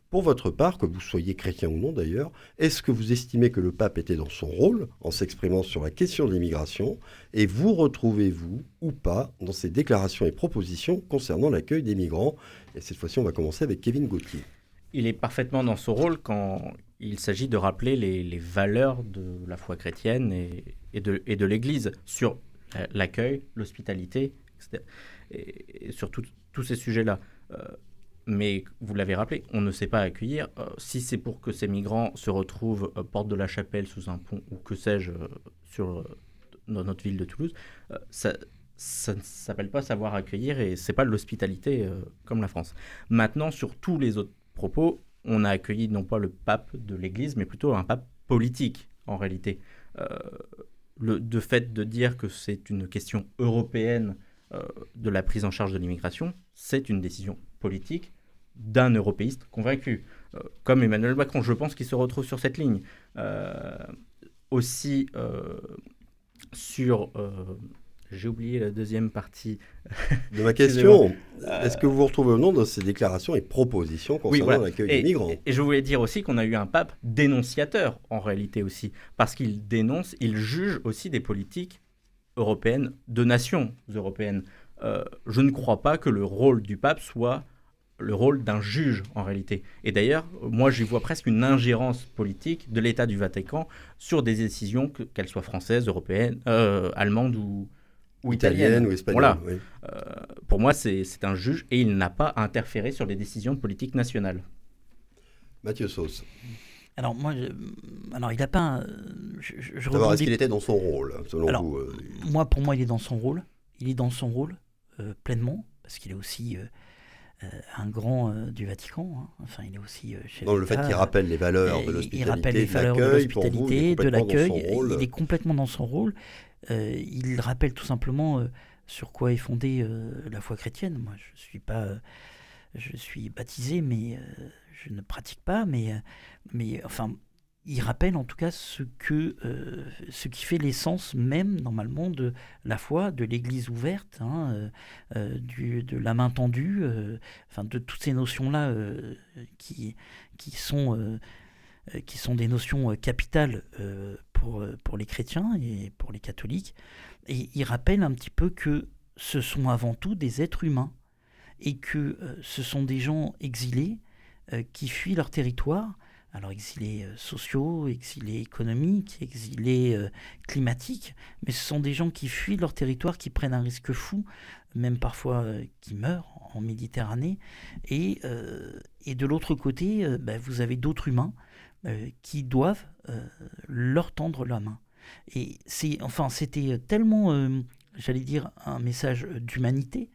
Pour votre part, que vous soyez chrétien ou non d'ailleurs, est-ce que vous estimez que le pape était dans son rôle en s'exprimant sur la question de l'immigration? Et vous retrouvez-vous ou pas dans ses déclarations et propositions concernant l'accueil des migrants? Et cette fois-ci, on va commencer avec Kevin Gauthier. Il est parfaitement dans son rôle quand il s'agit de rappeler les, valeurs de la foi chrétienne et, de, l'Église sur l'accueil, l'hospitalité, et, sur tous ces sujets-là. Euh, mais vous l'avez rappelé, on ne sait pas accueillir. Euh, si c'est pour que ces migrants se retrouvent euh, porte de la chapelle sous un pont ou que sais-je sur dans notre ville de Toulouse, ça, ça ne s'appelle pas savoir accueillir et c'est pas l'hospitalité comme la France. Maintenant, sur tous les autres propos, on a accueilli non pas le pape de l'Église, mais plutôt un pape politique en réalité. Euh, le de fait de dire que c'est une question européenne euh, de la prise en charge de l'immigration, c'est une décision politique d'un européiste convaincu, euh, comme Emmanuel Macron. Je pense qu'il se retrouve sur cette ligne. aussi sur j'ai oublié la deuxième partie [laughs] de ma question. Est-ce que vous vous retrouvez au nom de ces déclarations et propositions concernant l'accueil des migrants? Et je voulais dire aussi qu'on a eu un pape dénonciateur en réalité aussi, parce qu'il dénonce, il juge aussi des politiques européennes, de nations européennes. Euh, je ne crois pas que le rôle du pape soit le rôle d'un juge en réalité. Et d'ailleurs, moi j'y vois presque une ingérence politique de l'État du Vatican sur des décisions, qu'elles soient françaises, européennes, euh, allemandes ou, ou italienne, ou espagnole. Voilà. Euh, pour moi, c'est un juge et il n'a pas à interférer sur les décisions de politique nationale. Mathieu Sauce. Alors moi, alors il n'a pas. Je, je D'abord, est-ce qu'il était dans son rôle, selon vous euh, Moi, pour moi, il est dans son rôle. Il est dans son rôle euh, pleinement, parce qu'il est aussi un grand du Vatican. Hein. Enfin, il est aussi chef Dans le fait qu'il rappelle les valeurs de l'hospitalité, il rappelle les valeurs de l'hospitalité, de l'accueil. Il est complètement dans son rôle. Euh, il rappelle tout simplement euh, sur quoi est fondée euh, la foi chrétienne. Moi, je suis pas, je suis baptisé, mais je ne pratique pas. Mais, mais enfin, il rappelle en tout cas ce, que, ce qui fait l'essence même, normalement, de la foi, de l'Église ouverte, hein, du, de la main tendue, enfin, de toutes ces notions-là qui, qui, sont, qui sont des notions capitales pour, pour les chrétiens et pour les catholiques. Et il rappelle un petit peu que ce sont avant tout des êtres humains et que ce sont des gens exilés qui fuient leur territoire alors exilés euh, sociaux, exilés économiques, exilés euh, climatiques, mais ce sont des gens qui fuient leur territoire, qui prennent un risque fou, même parfois euh, qui meurent en Méditerranée. Et, et de l'autre côté, bah, vous avez d'autres humains qui doivent leur tendre la main. Et c'est, enfin, c'était tellement, j'allais dire, un message d'humanité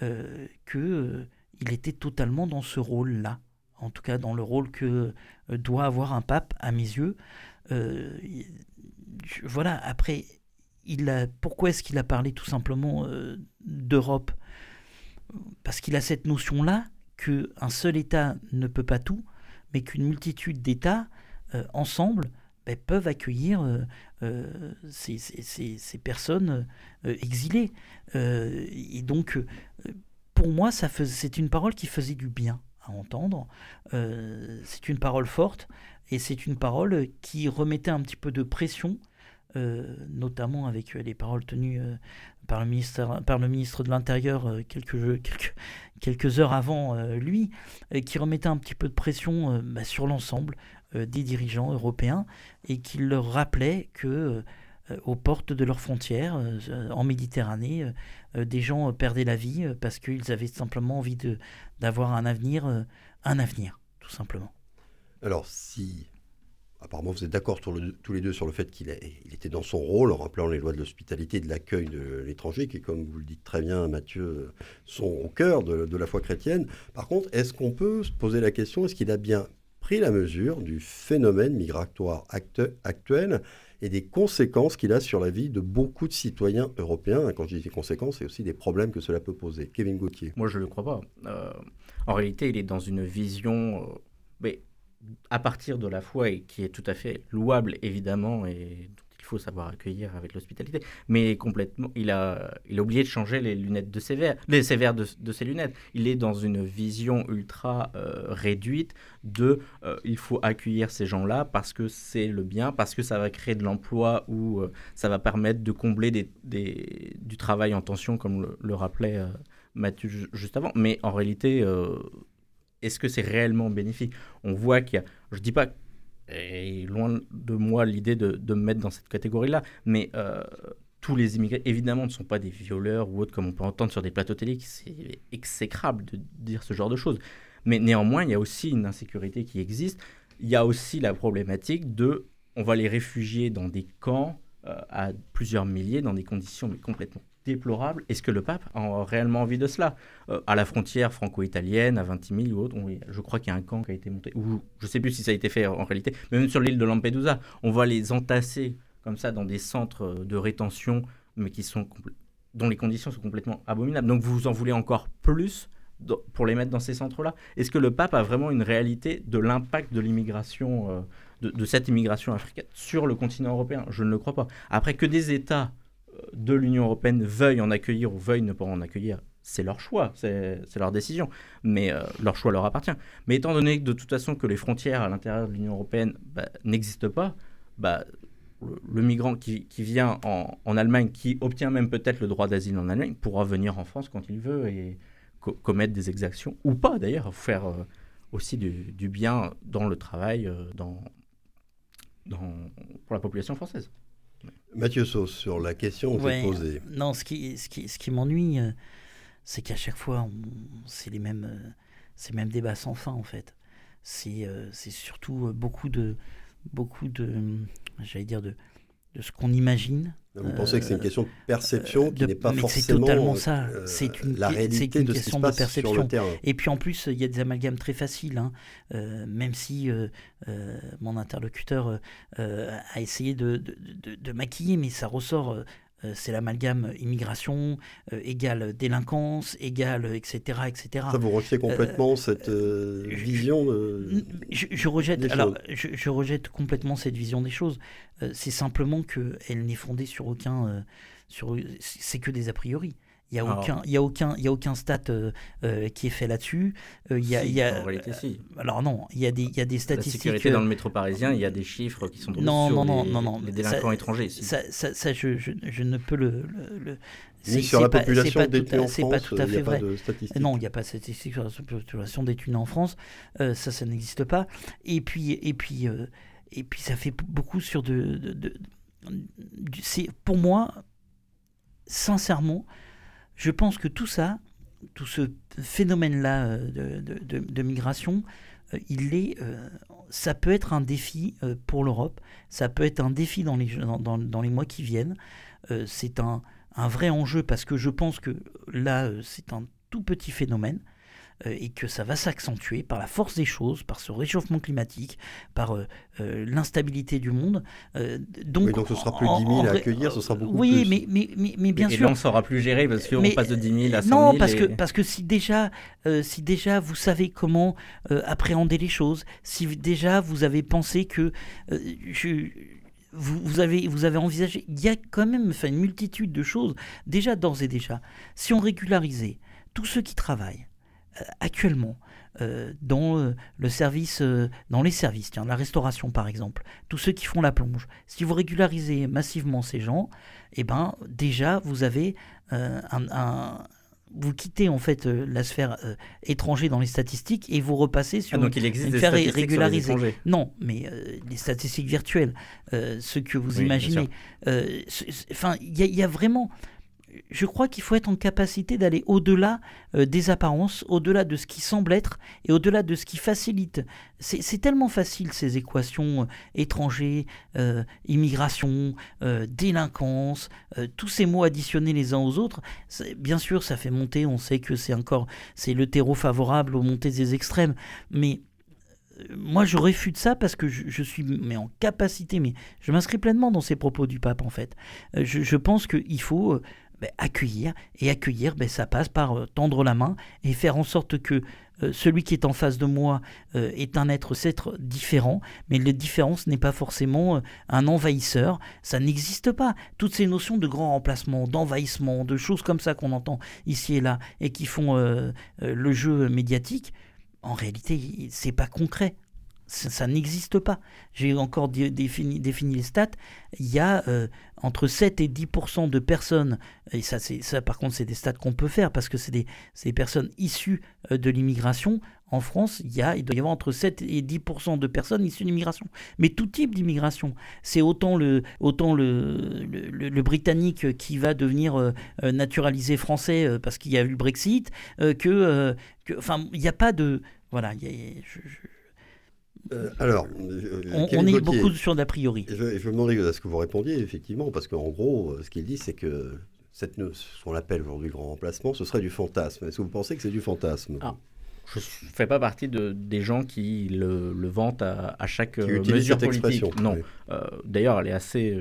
que il était totalement dans ce rôle-là en tout cas dans le rôle que euh, doit avoir un pape à mes yeux. Euh, voilà, après, il a, pourquoi est-ce qu'il a parlé tout simplement euh, d'Europe? Parce qu'il a cette notion-là qu'un seul État ne peut pas tout, mais qu'une multitude d'États, ensemble, ben, peuvent accueillir ces, ces, personnes exilées. et donc, pour moi, c'est une parole qui faisait du bien entendre. Euh, c'est une parole forte et c'est une parole qui remettait un petit peu de pression, euh, notamment avec les paroles tenues euh, par, le ministre, par le ministre de l'Intérieur quelques, [laughs] quelques, quelques, heures avant lui, qui remettait un petit peu de pression bah, sur l'ensemble des dirigeants européens et qui leur rappelait que aux portes de leurs frontières, en Méditerranée, des gens perdaient la vie parce qu'ils avaient simplement envie d'avoir un avenir, euh, un avenir, tout simplement. Alors, si apparemment vous êtes d'accord tous les deux sur le fait qu'il il était dans son rôle en rappelant les lois de l'hospitalité et de l'accueil de l'étranger, qui, comme vous le dites très bien, Mathieu, sont au cœur de, la foi chrétienne. Par contre, est-ce qu'on peut se poser la question, est-ce qu'il a bien pris la mesure du phénomène migratoire actuel et des conséquences qu'il a sur la vie de beaucoup de citoyens européens? Quand je dis des conséquences, c'est aussi des problèmes que cela peut poser. Kevin Gauthier. Moi, je ne le crois pas. Euh, en réalité, il est dans une vision, euh, à partir de la foi, et qui est tout à fait louable, évidemment, et faut savoir accueillir avec l'hospitalité. Mais complètement, il a, il a oublié de changer les lunettes de ses verres, les ses verres de, ses lunettes. Il est dans une vision ultra euh, réduite de euh, il faut accueillir ces gens-là parce que c'est le bien, parce que ça va créer de l'emploi ou euh, ça va permettre de combler du travail en tension, comme le rappelait Mathieu juste avant. Mais en réalité, est-ce que c'est réellement bénéfique? On voit qu'il y a, je dis pas et loin de moi l'idée de, de, me mettre dans cette catégorie-là, mais euh, tous les immigrés, évidemment, ne sont pas des violeurs ou autres, comme on peut entendre sur des plateaux télé, c'est exécrable de dire ce genre de choses. Mais néanmoins, il y a aussi une insécurité qui existe. Il y a aussi la problématique de, on va les réfugier dans des camps euh, à plusieurs milliers, dans des conditions mais complètement déplorable. Est-ce que le pape a réellement envie de cela? Euh, À la frontière franco-italienne, à Vintimille ou autre, je crois qu'il y a un camp qui a été monté, ou je ne sais plus si ça a été fait en réalité, mais même sur l'île de Lampedusa, on va les entasser comme ça dans des centres de rétention, mais qui sont dont les conditions sont complètement abominables. Donc vous en voulez encore plus pour les mettre dans ces centres-là? Est-ce que le pape a vraiment une réalité de l'impact de l'immigration, euh, de, cette immigration africaine sur le continent européen? Je ne le crois pas. Après que des États de l'Union européenne veuillent en accueillir ou veuillent ne pas en accueillir, c'est leur choix, c'est leur décision, mais euh, leur choix leur appartient. Mais étant donné de toute façon que les frontières à l'intérieur de l'Union européenne bah, n'existent pas, bah, le, migrant qui, vient en, Allemagne, qui obtient même peut-être le droit d'asile en Allemagne, pourra venir en France quand il veut et commettre des exactions, ou pas d'ailleurs, faire euh, aussi du, bien dans le travail euh, pour la population française. Mathieu Sauce, sur la question que ouais, posée. Non, ce qui, ce qui, ce qui m'ennuie, euh, c'est qu'à chaque fois, c'est les mêmes, euh, ces mêmes débats sans fin, en fait. C'est euh, surtout beaucoup de, beaucoup de, j'allais dire, de, de ce qu'on imagine. Vous pensez que c'est une question de perception qui n'est pas mais forcément totalement ça. Euh, c'est une, la réalité une de question de perception. Sur le terrain. Et puis en plus, il y a des amalgames très faciles. Hein. Euh, même si euh, mon interlocuteur a essayé de, de, de, maquiller, mais ça ressort c'est l'amalgame immigration égale délinquance égale etc etc. Ça vous rejetez complètement cette vision je, rejette alors je, rejette complètement cette vision des choses. c'est simplement que elle n'est fondée sur aucun sur c'est que des a priori. Il n'y a, aucun, il y a, aucun, il y a aucun stat euh, euh, qui est fait là-dessus. Euh, il y a, il y a, en réalité, si. alors non, il y a des, il y a des statistiques. La sécurité dans le métro parisien, il y a des chiffres qui sont non, sur non, les, non, non, les délinquants étrangers. Ça, ça, ça je, je, je, ne peux le. le, Ni sur la population détenue en France, pas tout à fait vrai. De non, il n'y a pas de statistiques sur la population détenue en France. ça, ça n'existe pas. Et puis, et puis, et puis, ça fait beaucoup sur de. de, de, de c'est pour moi, sincèrement je pense que tout ça, tout ce phénomène-là euh, de, migration, euh, il est, euh, ça peut être un défi pour l'Europe, ça peut être un défi dans les, dans, les mois qui viennent. c'est un, un, vrai enjeu parce que je pense que là, c'est un tout petit phénomène. Euh, et que ça va s'accentuer par la force des choses, par ce réchauffement climatique, par euh, euh, l'instabilité du monde. donc, donc ce sera plus 10 000 à accueillir, ce sera beaucoup plus. Oui, mais, mais, mais, mais, bien sûr. Et là, on ne saura plus gérer parce qu'on passe de 10 000 à 100 000. Non, parce, que, parce que si déjà, si déjà vous savez comment appréhender les choses, si déjà vous avez pensé que je, vous, vous, avez, vous avez envisagé, il y a quand même enfin, une multitude de choses, déjà d'ores et déjà. Si on régularisait tous ceux qui travaillent, actuellement euh, dans euh, le service, dans les services, tiens, la restauration par exemple, tous ceux qui font la plonge, si vous régularisez massivement ces gens, eh ben déjà vous avez un, vous quittez en fait la sphère étrangère dans les statistiques et vous repassez sur ah, donc il existe une sphère régularisée. non, mais les statistiques virtuelles, ce que vous imaginez. Enfin, il y, a vraiment je crois qu'il faut être en capacité d'aller au-delà euh, des apparences, au-delà de ce qui semble être et au-delà de ce qui facilite. C'est tellement facile ces équations euh, étrangers, euh, immigration, délinquance, tous ces mots additionnés les uns aux autres. Bien sûr, ça fait monter, on sait que c'est encore c'est le terreau favorable aux montées des extrêmes, mais moi, je réfute ça parce que je, suis mais en capacité, mais je m'inscris pleinement dans ces propos du pape, en fait. Je, je pense qu'il faut ben, accueillir. Et accueillir, ben, ça passe par euh, tendre la main et faire en sorte que euh, celui qui est en face de moi euh, est un être, être différent, mais la différence n'est pas forcément un envahisseur. Ça n'existe pas. Toutes ces notions de grand remplacement, d'envahissement, de choses comme ça qu'on entend ici et là et qui font le jeu médiatique, en réalité, c'est pas concret ça, n'existe pas. J'ai encore défini, défini, les stats. Il y a euh, entre 7 et 10% de personnes, et ça, ça par contre, c'est des stats qu'on peut faire parce que c'est des, des, personnes issues euh, de l'immigration. En France, il, y a, il doit y avoir entre 7 et 10% de personnes issues de l'immigration. Mais tout type d'immigration. C'est autant, le, autant le, le, Britannique qui va devenir euh, naturalisé français parce qu'il y a eu le Brexit, que. Enfin, il n'y a pas de. Voilà, a, euh, alors, euh, on, est beaucoup sur d'a priori. Je, je me demandais à ce que vous répondiez, effectivement, parce qu'en gros, euh, ce qu'il dit, c'est que cette, ce qu'on appelle aujourd'hui grand remplacement, ce serait du fantasme. Est-ce que vous pensez que c'est du fantasme ah, Je ne fais pas partie de, des gens qui le, vantent à, chaque mesure politique. Non. D'ailleurs, elle est assez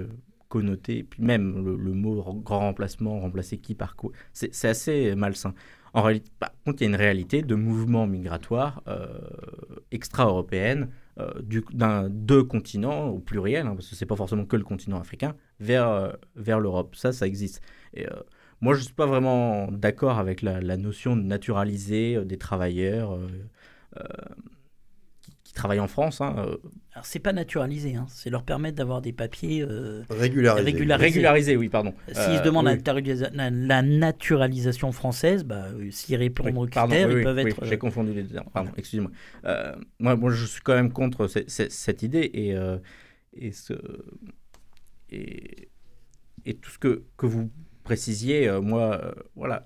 connotée. Puis même le, mot grand remplacement, remplacer qui par quoi, c'est assez malsain. En réalité, par contre, il y a une réalité de mouvement migratoire euh, extra-européenne euh, d'un deux continents au pluriel, hein, parce que c'est pas forcément que le continent africain, vers, euh, vers l'Europe. Ça, ça existe. Moi, je ne suis pas vraiment d'accord avec la, notion de naturaliser des travailleurs travaillent en France. Hein. Alors c'est pas naturalisé, hein. c'est leur permettre d'avoir des papiers euh, régularisés. régularisés. oui, pardon. S'ils se euh, demandent la, naturalisation française, bah, s'ils répondent aux critères, ils peuvent être. J'ai confondu les deux. Pardon, excusez-moi. moi, je suis quand même contre cette idée et, et, ce, et, et tout ce que, que vous précisiez, moi, voilà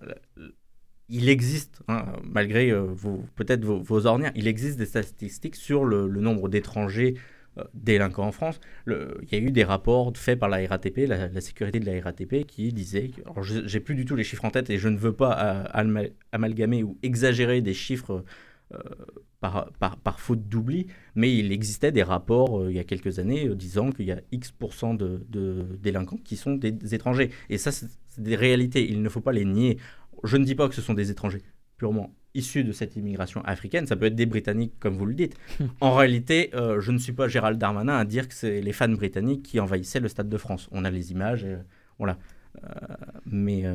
il existe, hein, malgré euh, peut-être vos, ornières, il existe des statistiques sur le, nombre d'étrangers euh, délinquants en France. Il y a eu des rapports faits par la RATP, la, sécurité de la RATP, qui disaient, alors j'ai plus du tout les chiffres en tête et je ne veux pas euh, amalgamer ou exagérer des chiffres par, par, faute d'oubli, mais il existait des rapports il y a quelques années disant qu'il y a X% de, de, délinquants qui sont des, étrangers. Et ça, c'est des réalités, il ne faut pas les nier. Je ne dis pas que ce sont des étrangers purement issus de cette immigration africaine, ça peut être des Britanniques comme vous le dites. [laughs] en réalité, je ne suis pas Gérald Darmanin à dire que c'est les fans britanniques qui envahissaient le Stade de France. On a les images, voilà. mais,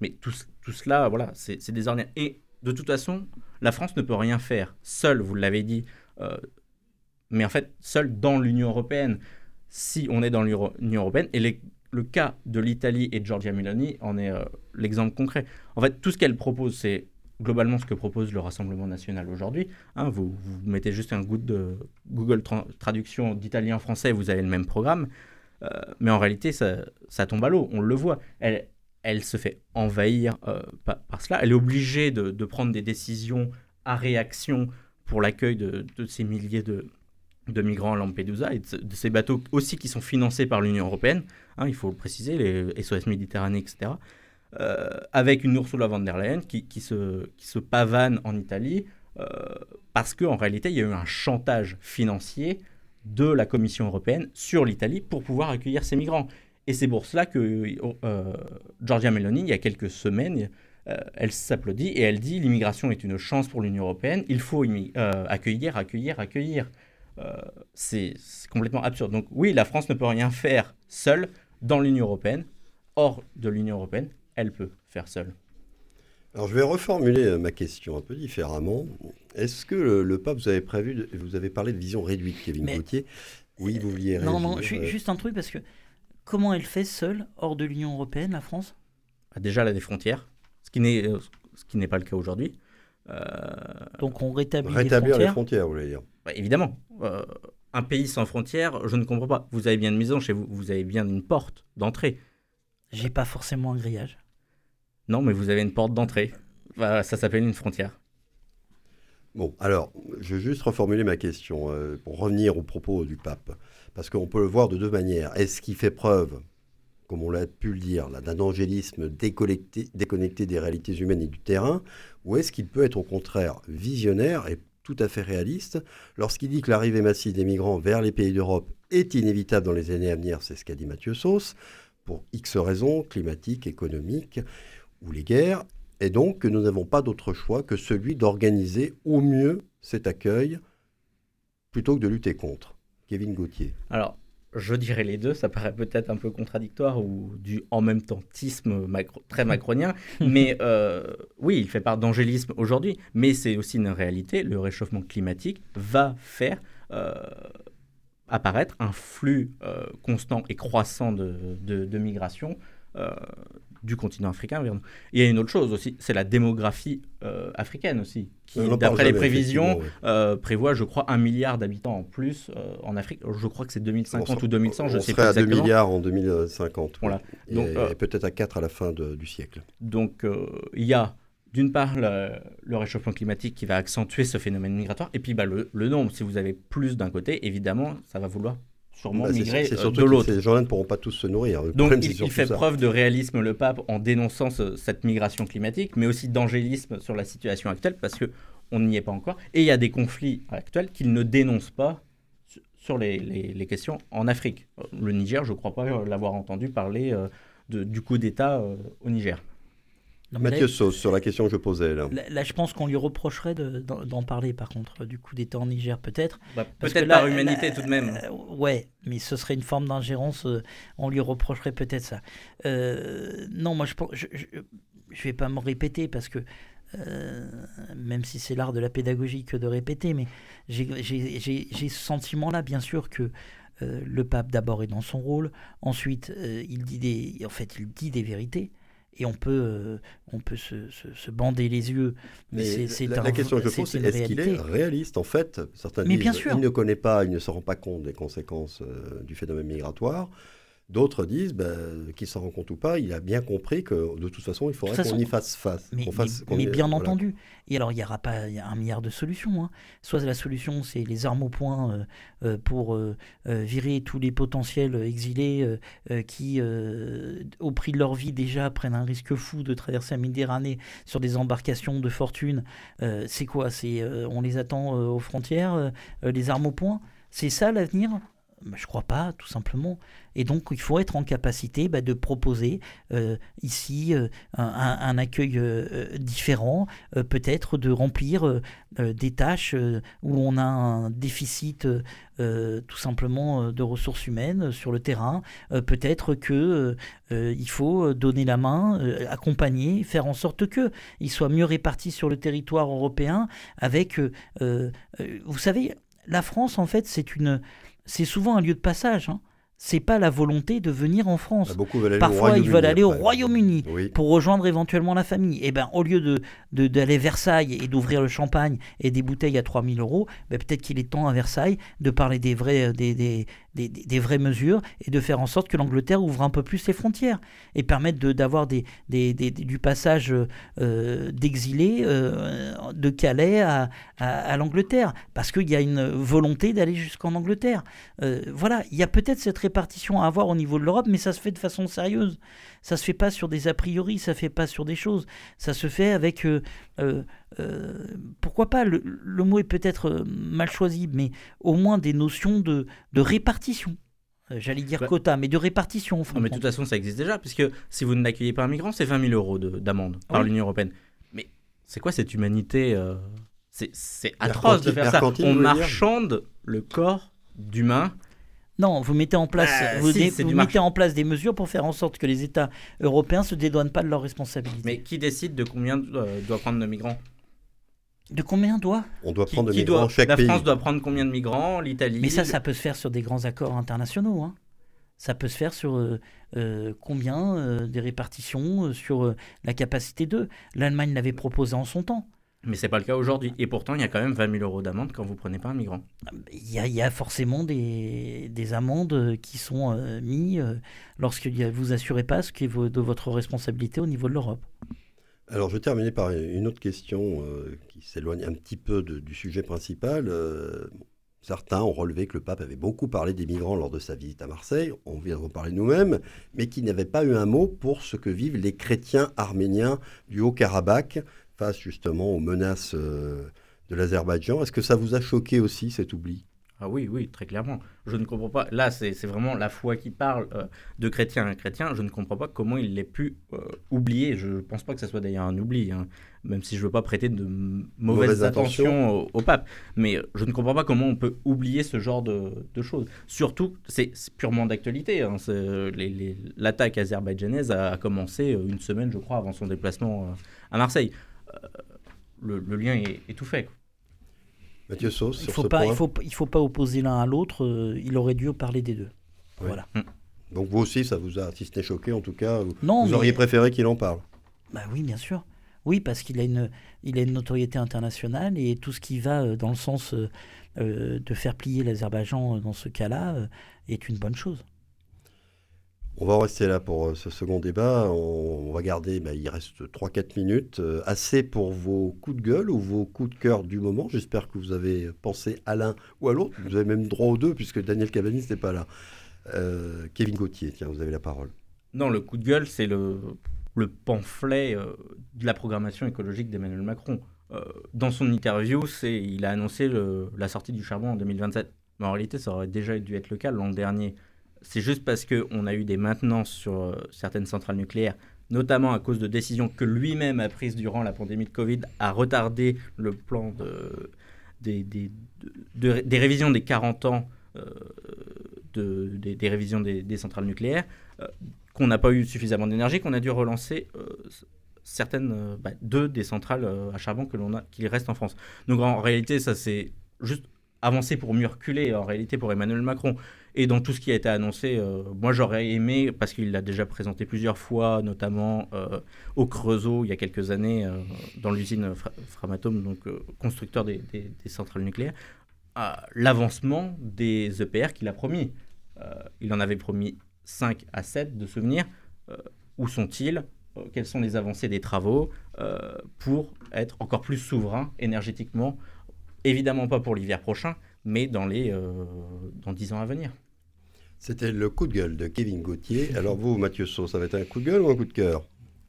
mais tout, tout, cela, voilà, c'est des ornières. Et de toute façon, la France ne peut rien faire seule, vous l'avez dit, euh, mais en fait, seule dans l'Union européenne. Si on est dans l'Union européenne, et le cas de l'Italie et de Giorgia Meloni en est euh, l'exemple concret. En fait, tout ce qu'elle propose, c'est globalement ce que propose le Rassemblement national aujourd'hui. Hein, vous, mettez juste un goût de Google Traduction d'italien en français, vous avez le même programme. Euh, mais en réalité, ça, tombe à l'eau, on le voit. Elle, elle se fait envahir euh, par, cela. Elle est obligée de, prendre des décisions à réaction pour l'accueil de, ces milliers de, migrants à Lampedusa et de, ces bateaux aussi qui sont financés par l'Union européenne, hein, il faut le préciser, les SOS Méditerranée, etc. Euh, avec une Ursula von der Leyen qui, se, qui se, pavane en Italie euh, parce qu'en réalité, il y a eu un chantage financier de la Commission européenne sur l'Italie pour pouvoir accueillir ces migrants. Et c'est pour cela que euh, Giorgia Meloni, il y a quelques semaines, euh, elle s'applaudit et elle dit l'immigration est une chance pour l'Union européenne, il faut euh, accueillir, accueillir, accueillir. c'est complètement absurde. Donc oui, la France ne peut rien faire seule dans l'Union européenne. Hors de l'Union européenne, elle peut faire seule. Alors je vais reformuler ma question un peu différemment. Est-ce que le, pape, vous avez prévu, vous avez parlé de vision réduite, Kevin Gauthier Oui, vous vouliez Non, non, juste un truc parce que Comment elle fait seule, hors de l'Union européenne, la France? Bah, Déjà, elle a des frontières, ce qui n'est, euh, ce qui n'est pas le cas aujourd'hui. Euh, Donc on rétablit Rétablir les frontières, les frontières vous voulez dire? Bah, Évidemment. Euh, un pays sans frontières, je ne comprends pas. Vous avez bien une maison chez vous, vous avez bien une porte d'entrée. J'ai pas forcément un grillage. Non, mais vous avez une porte d'entrée. ça s'appelle une frontière. Bon, alors, je vais juste reformuler ma question pour revenir au propos du pape. Parce qu'on peut le voir de deux manières. Est-ce qu'il fait preuve, comme on l'a pu le dire, d'un angélisme déconnecté, déconnecté des réalités humaines et du terrain, ou est-ce qu'il peut être au contraire visionnaire et tout à fait réaliste lorsqu'il dit que l'arrivée massive des migrants vers les pays d'Europe est inévitable dans les années à venir, c'est ce qu'a dit Mathieu Sauce, pour X raisons, climatiques, économiques ou les guerres, et donc que nous n'avons pas d'autre choix que celui d'organiser au mieux cet accueil plutôt que de lutter contre. Kevin Gauthier Alors, je dirais les deux, ça paraît peut-être un peu contradictoire ou du en même temps très macronien, [laughs] mais euh, oui, il fait part d'angélisme aujourd'hui, mais c'est aussi une réalité, le réchauffement climatique va faire euh, apparaître un flux euh, constant et croissant de, de migration du continent africain Il y a une autre chose aussi, c'est la démographie euh, africaine aussi, qui, d'après les prévisions, euh, prévoit, je crois, un milliard d'habitants en plus euh, en Afrique. Je crois que c'est 2050 ou 2100, je sais pas exactement. à 2 milliards en 2050. Voilà. Donc, et, peut-être à 4 à la fin du siècle. Donc, il y a d'une part le, réchauffement climatique qui va accentuer ce phénomène migratoire, et puis bah, le, le nombre, si vous avez plus d'un côté, évidemment, ça va vouloir sûrement bah, migrer euh, de l'autre. Ces gens-là ne pourront pas tous se nourrir. Donc il, fait preuve de réalisme, le pape, en dénonçant cette migration climatique, mais aussi d'angélisme sur la situation actuelle, parce que on n'y est pas encore. Et il y a des conflits actuels qu'il ne dénonce pas sur les, les, questions en Afrique. Le Niger, je ne crois pas l'avoir entendu parler euh, de, du coup d'État euh, au Niger. Mathieu Sauce, sur la question que je posais. Là, là, je pense qu'on lui reprocherait d'en parler, par contre, du coup d'État en Niger, peut-être. Bah, peut-être par humanité, tout de même. Euh, ouais, mais ce serait une forme d'ingérence. Euh, on lui reprocherait peut-être ça. Euh, non, moi, je ne je, je, vais pas me répéter parce que. même si c'est l'art de la pédagogie que de répéter, mais j'ai ce sentiment-là, bien sûr, que le pape d'abord est dans son rôle, ensuite il dit des, en fait, il dit des vérités, et on peut, euh, on peut se, se, bander les yeux. Mais, c'est la, la, question que je pose, c'est est-ce qu'il est réaliste En fait, certains mais disent bien sûr. il ne connaît pas, il ne se rend pas compte des conséquences euh, du phénomène migratoire. D'autres disent bah, qu'il s'en rend compte ou pas, il a bien compris que de toute façon, il faudrait qu'on y fasse face. Mais, bien entendu. Et alors, il n'y aura pas un milliard de solutions. Hein. Soit la solution, c'est les armes au poing euh, euh, pour euh, virer tous les potentiels exilés qui, au prix de leur vie déjà, prennent un risque fou de traverser la Méditerranée sur des embarcations de fortune. c'est quoi? C'est On les attend aux frontières, les armes au poing? C'est ça l'avenir? Bah, je crois pas, tout simplement. Et donc, il faut être en capacité bah, de proposer euh, ici euh, un, accueil euh, différent, peut-être de remplir des tâches où on a un déficit tout simplement de ressources humaines sur le terrain. peut-être que il faut donner la main, accompagner, faire en sorte que il soit mieux réparti sur le territoire européen. Avec, vous savez, la France, en fait, c'est une c'est souvent un lieu de passage. Hein c'est pas la volonté de venir en France. Bah, Parfois, ils veulent aller au Royaume-Uni pour rejoindre éventuellement la famille. Et eh ben, au lieu de d'aller Versailles et d'ouvrir le champagne et des bouteilles à 3000 euros, ben, peut-être qu'il est temps à Versailles de parler des, vrais, des, des, des, des vraies mesures et de faire en sorte que l'Angleterre ouvre un peu plus ses frontières et permette d'avoir des, du passage euh, d'exilés euh, de Calais à, à, l'Angleterre. Parce qu'il y a une volonté d'aller jusqu'en Angleterre. Euh, voilà, il y a peut-être cette répartition à avoir au niveau de l'Europe, mais ça se fait de façon sérieuse. Ça se fait pas sur des a priori, ça se fait pas sur des choses. Ça se fait avec, euh, euh, euh, pourquoi pas, le, mot est peut-être mal choisi, mais au moins des notions de, de répartition. J'allais dire bah quota, mais de répartition. Non, mais de toute façon, ça existe déjà, puisque si vous n'accueillez pas un migrant, c'est 20 000 euros d'amende par l'Union européenne. Mais c'est quoi cette humanité C'est atroce de faire ça. On marchande le corps d'humains non, vous mettez en place, bah, vous, mettez en place des mesures pour faire en sorte que les États européens se dédouanent pas de leurs responsabilités. Mais qui décide de combien euh, doit prendre de migrants? De combien doit On doit prendre de migrants chaque La France doit prendre combien de migrants? L'Italie? Mais ça, ça peut se faire sur des grands accords internationaux. Hein. Ça peut se faire sur euh, euh, combien des répartitions, sur la capacité d'eux. L'Allemagne l'avait proposé en son temps. Mais c'est pas le cas aujourd'hui. Et pourtant, il y a quand même 20 000 euros d'amende quand vous prenez pas un migrant. Il y a, forcément des, amendes qui sont euh, mises euh, lorsque vous assurez pas ce qui est de votre responsabilité au niveau de l'Europe. Alors, je vais terminer par une autre question euh, qui s'éloigne un petit peu du sujet principal. certains ont relevé que le pape avait beaucoup parlé des migrants lors de sa visite à Marseille, on vient d'en parler nous-mêmes, mais qu'il n'avait pas eu un mot pour ce que vivent les chrétiens arméniens du Haut-Karabakh face justement aux menaces euh, de l'Azerbaïdjan. Est-ce que ça vous a choqué aussi cet oubli? Ah oui, oui, très clairement. Je ne comprends pas. Là, c'est vraiment la foi qui parle euh, de chrétien à chrétien. Je ne comprends pas comment il l'ait pu euh, oublier. Je ne pense pas que ça soit d'ailleurs un oubli, hein. même si je ne veux pas prêter de mauvaises, intentions au, pape. Mais je ne comprends pas comment on peut oublier ce genre de, choses. Surtout, c'est purement d'actualité. Hein. L'attaque azerbaïdjanaise a commencé une semaine, je crois, avant son déplacement à Marseille. Euh, le, lien est, tout fait. Mathieu Sauce, il faut pas, il faut, il faut pas opposer l'un à l'autre. Euh, il aurait dû parler des deux. Voilà. Mm. Donc vous aussi, ça vous a, si ce choqué, en tout cas, non, vous auriez préféré qu'il en parle. Bah oui, bien sûr. Oui, parce qu'il a une, il a une notoriété internationale et tout ce qui va euh, dans le sens de faire plier l'Azerbaïdjan dans ce cas-là est une bonne chose. On va rester là pour euh, ce second débat. On, va garder, bah, il reste 3-4 minutes. Euh, assez pour vos coups de gueule ou vos coups de cœur du moment. J'espère que vous avez pensé à l'un ou à l'autre. Vous avez même droit aux deux puisque Daniel Cavani n'est pas là. Euh, Kevin Gauthier, tiens, vous avez la parole. Non, le coup de gueule, c'est le, le pamphlet de la programmation écologique d'Emmanuel Macron. dans son interview, il a annoncé la sortie du charbon en 2027. Mais en réalité, ça aurait déjà dû être le cas l'an dernier c'est juste parce qu'on a eu des maintenances sur euh, certaines centrales nucléaires, notamment à cause de décisions que lui-même a prises durant la pandémie de Covid, à retarder le plan de, des, révisions des 40 ans euh, de, des, révisions des, centrales nucléaires, euh, qu'on n'a pas eu suffisamment d'énergie, qu'on a dû relancer certaines, bah, deux des centrales à charbon que l'on en France. Donc en réalité, ça c'est juste avancer pour mieux reculer, en réalité pour Emmanuel Macron. Et dans tout ce qui a été annoncé, euh, moi j'aurais aimé, parce qu'il l'a déjà présenté plusieurs fois, notamment euh, au Creusot il y a quelques années, euh, dans l'usine Framatome, donc constructeur des, centrales nucléaires, l'avancement des EPR qu'il a promis. il en avait promis 5 à 7 de se venir. où sont-ils? Quelles sont les avancées des travaux? Pour être encore plus souverain énergétiquement Évidemment pas pour l'hiver prochain, mais dans les dans 10 ans à venir. C'était le coup de gueule de Kevin Gauthier. Alors vous, Mathieu Saut, ça va être un coup de gueule ou un coup de cœur?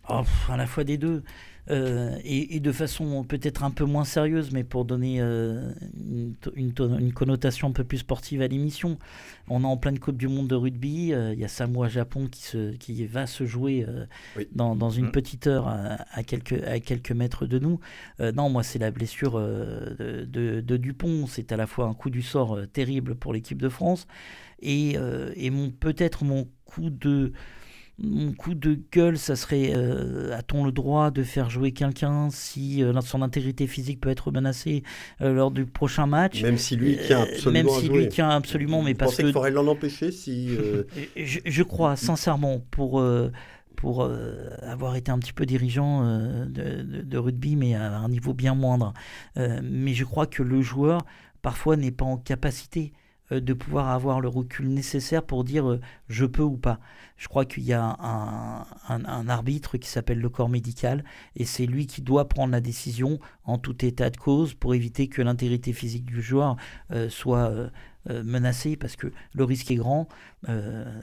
Oh, À la fois des deux. Euh, et, de façon peut-être un peu moins sérieuse, mais pour donner euh, une, connotation un peu plus sportive à l'émission. On est en pleine Coupe du Monde de rugby. Euh, il y a Samoa-Japon qui, se, qui va se jouer dans, une mm. petite heure à, quelques, à quelques mètres de nous. non, moi, c'est la blessure de, de, Dupont. C'est à la fois un coup du sort terrible pour l'équipe de France et, et peut-être mon coup de mon coup de gueule, ça serait euh, a-t-on le droit de faire jouer quelqu'un si euh, son intégrité physique peut être menacée euh, lors du prochain match? Même si lui tient absolument. Même si lui tient absolument, mais parce que. qu'il faudrait l'en empêcher si. [laughs] Je, crois sincèrement pour. pour avoir été un petit peu dirigeant de, rugby, mais à un niveau bien moindre. mais je crois que le joueur, parfois, n'est pas en capacité de pouvoir avoir le recul nécessaire pour dire je peux ou pas. Je crois qu'il y a un, arbitre qui s'appelle le corps médical et c'est lui qui doit prendre la décision en tout état de cause pour éviter que l'intégrité physique du joueur euh, soit euh, euh, menacée parce que le risque est grand.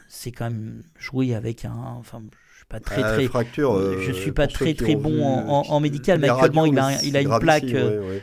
c'est quand même jouer avec un. Pas très très fracture, je suis pas très très bon en, médical mais actuellement il a, il a une plaque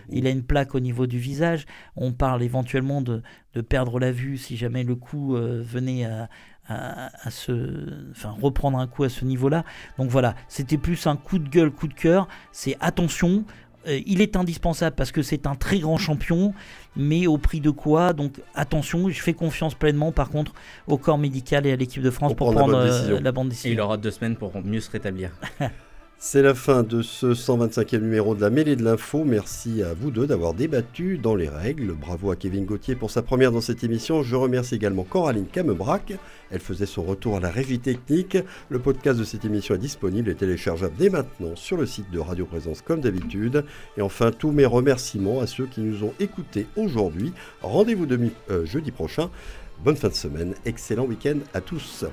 il a une plaque au niveau du visage on parle éventuellement de, de perdre la vue si jamais le coup venait à, à, se, enfin, reprendre un coup à ce niveau-là. Donc voilà, c'était plus un coup de gueule, coup de cœur. C'est attention, euh, il est indispensable parce que c'est un très grand champion, mais au prix de quoi? Donc attention, je fais confiance pleinement par contre au corps médical et à l'équipe de France pour, prendre, euh, la, bonne décision. il aura deux semaines pour mieux se rétablir. [laughs] C'est la fin de ce 125e numéro de la mêlée de l'info. Merci à vous deux d'avoir débattu dans les règles. Bravo à Kevin Gauthier pour sa première dans cette émission. Je remercie également Coraline Camebrac. Elle faisait son retour à la régie technique. Le podcast de cette émission est disponible et téléchargeable dès maintenant sur le site de Radio Présence comme d'habitude. Et enfin, tous mes remerciements à ceux qui nous ont écoutés aujourd'hui. Rendez-vous euh, jeudi prochain. Bonne fin de semaine. Excellent week-end à tous.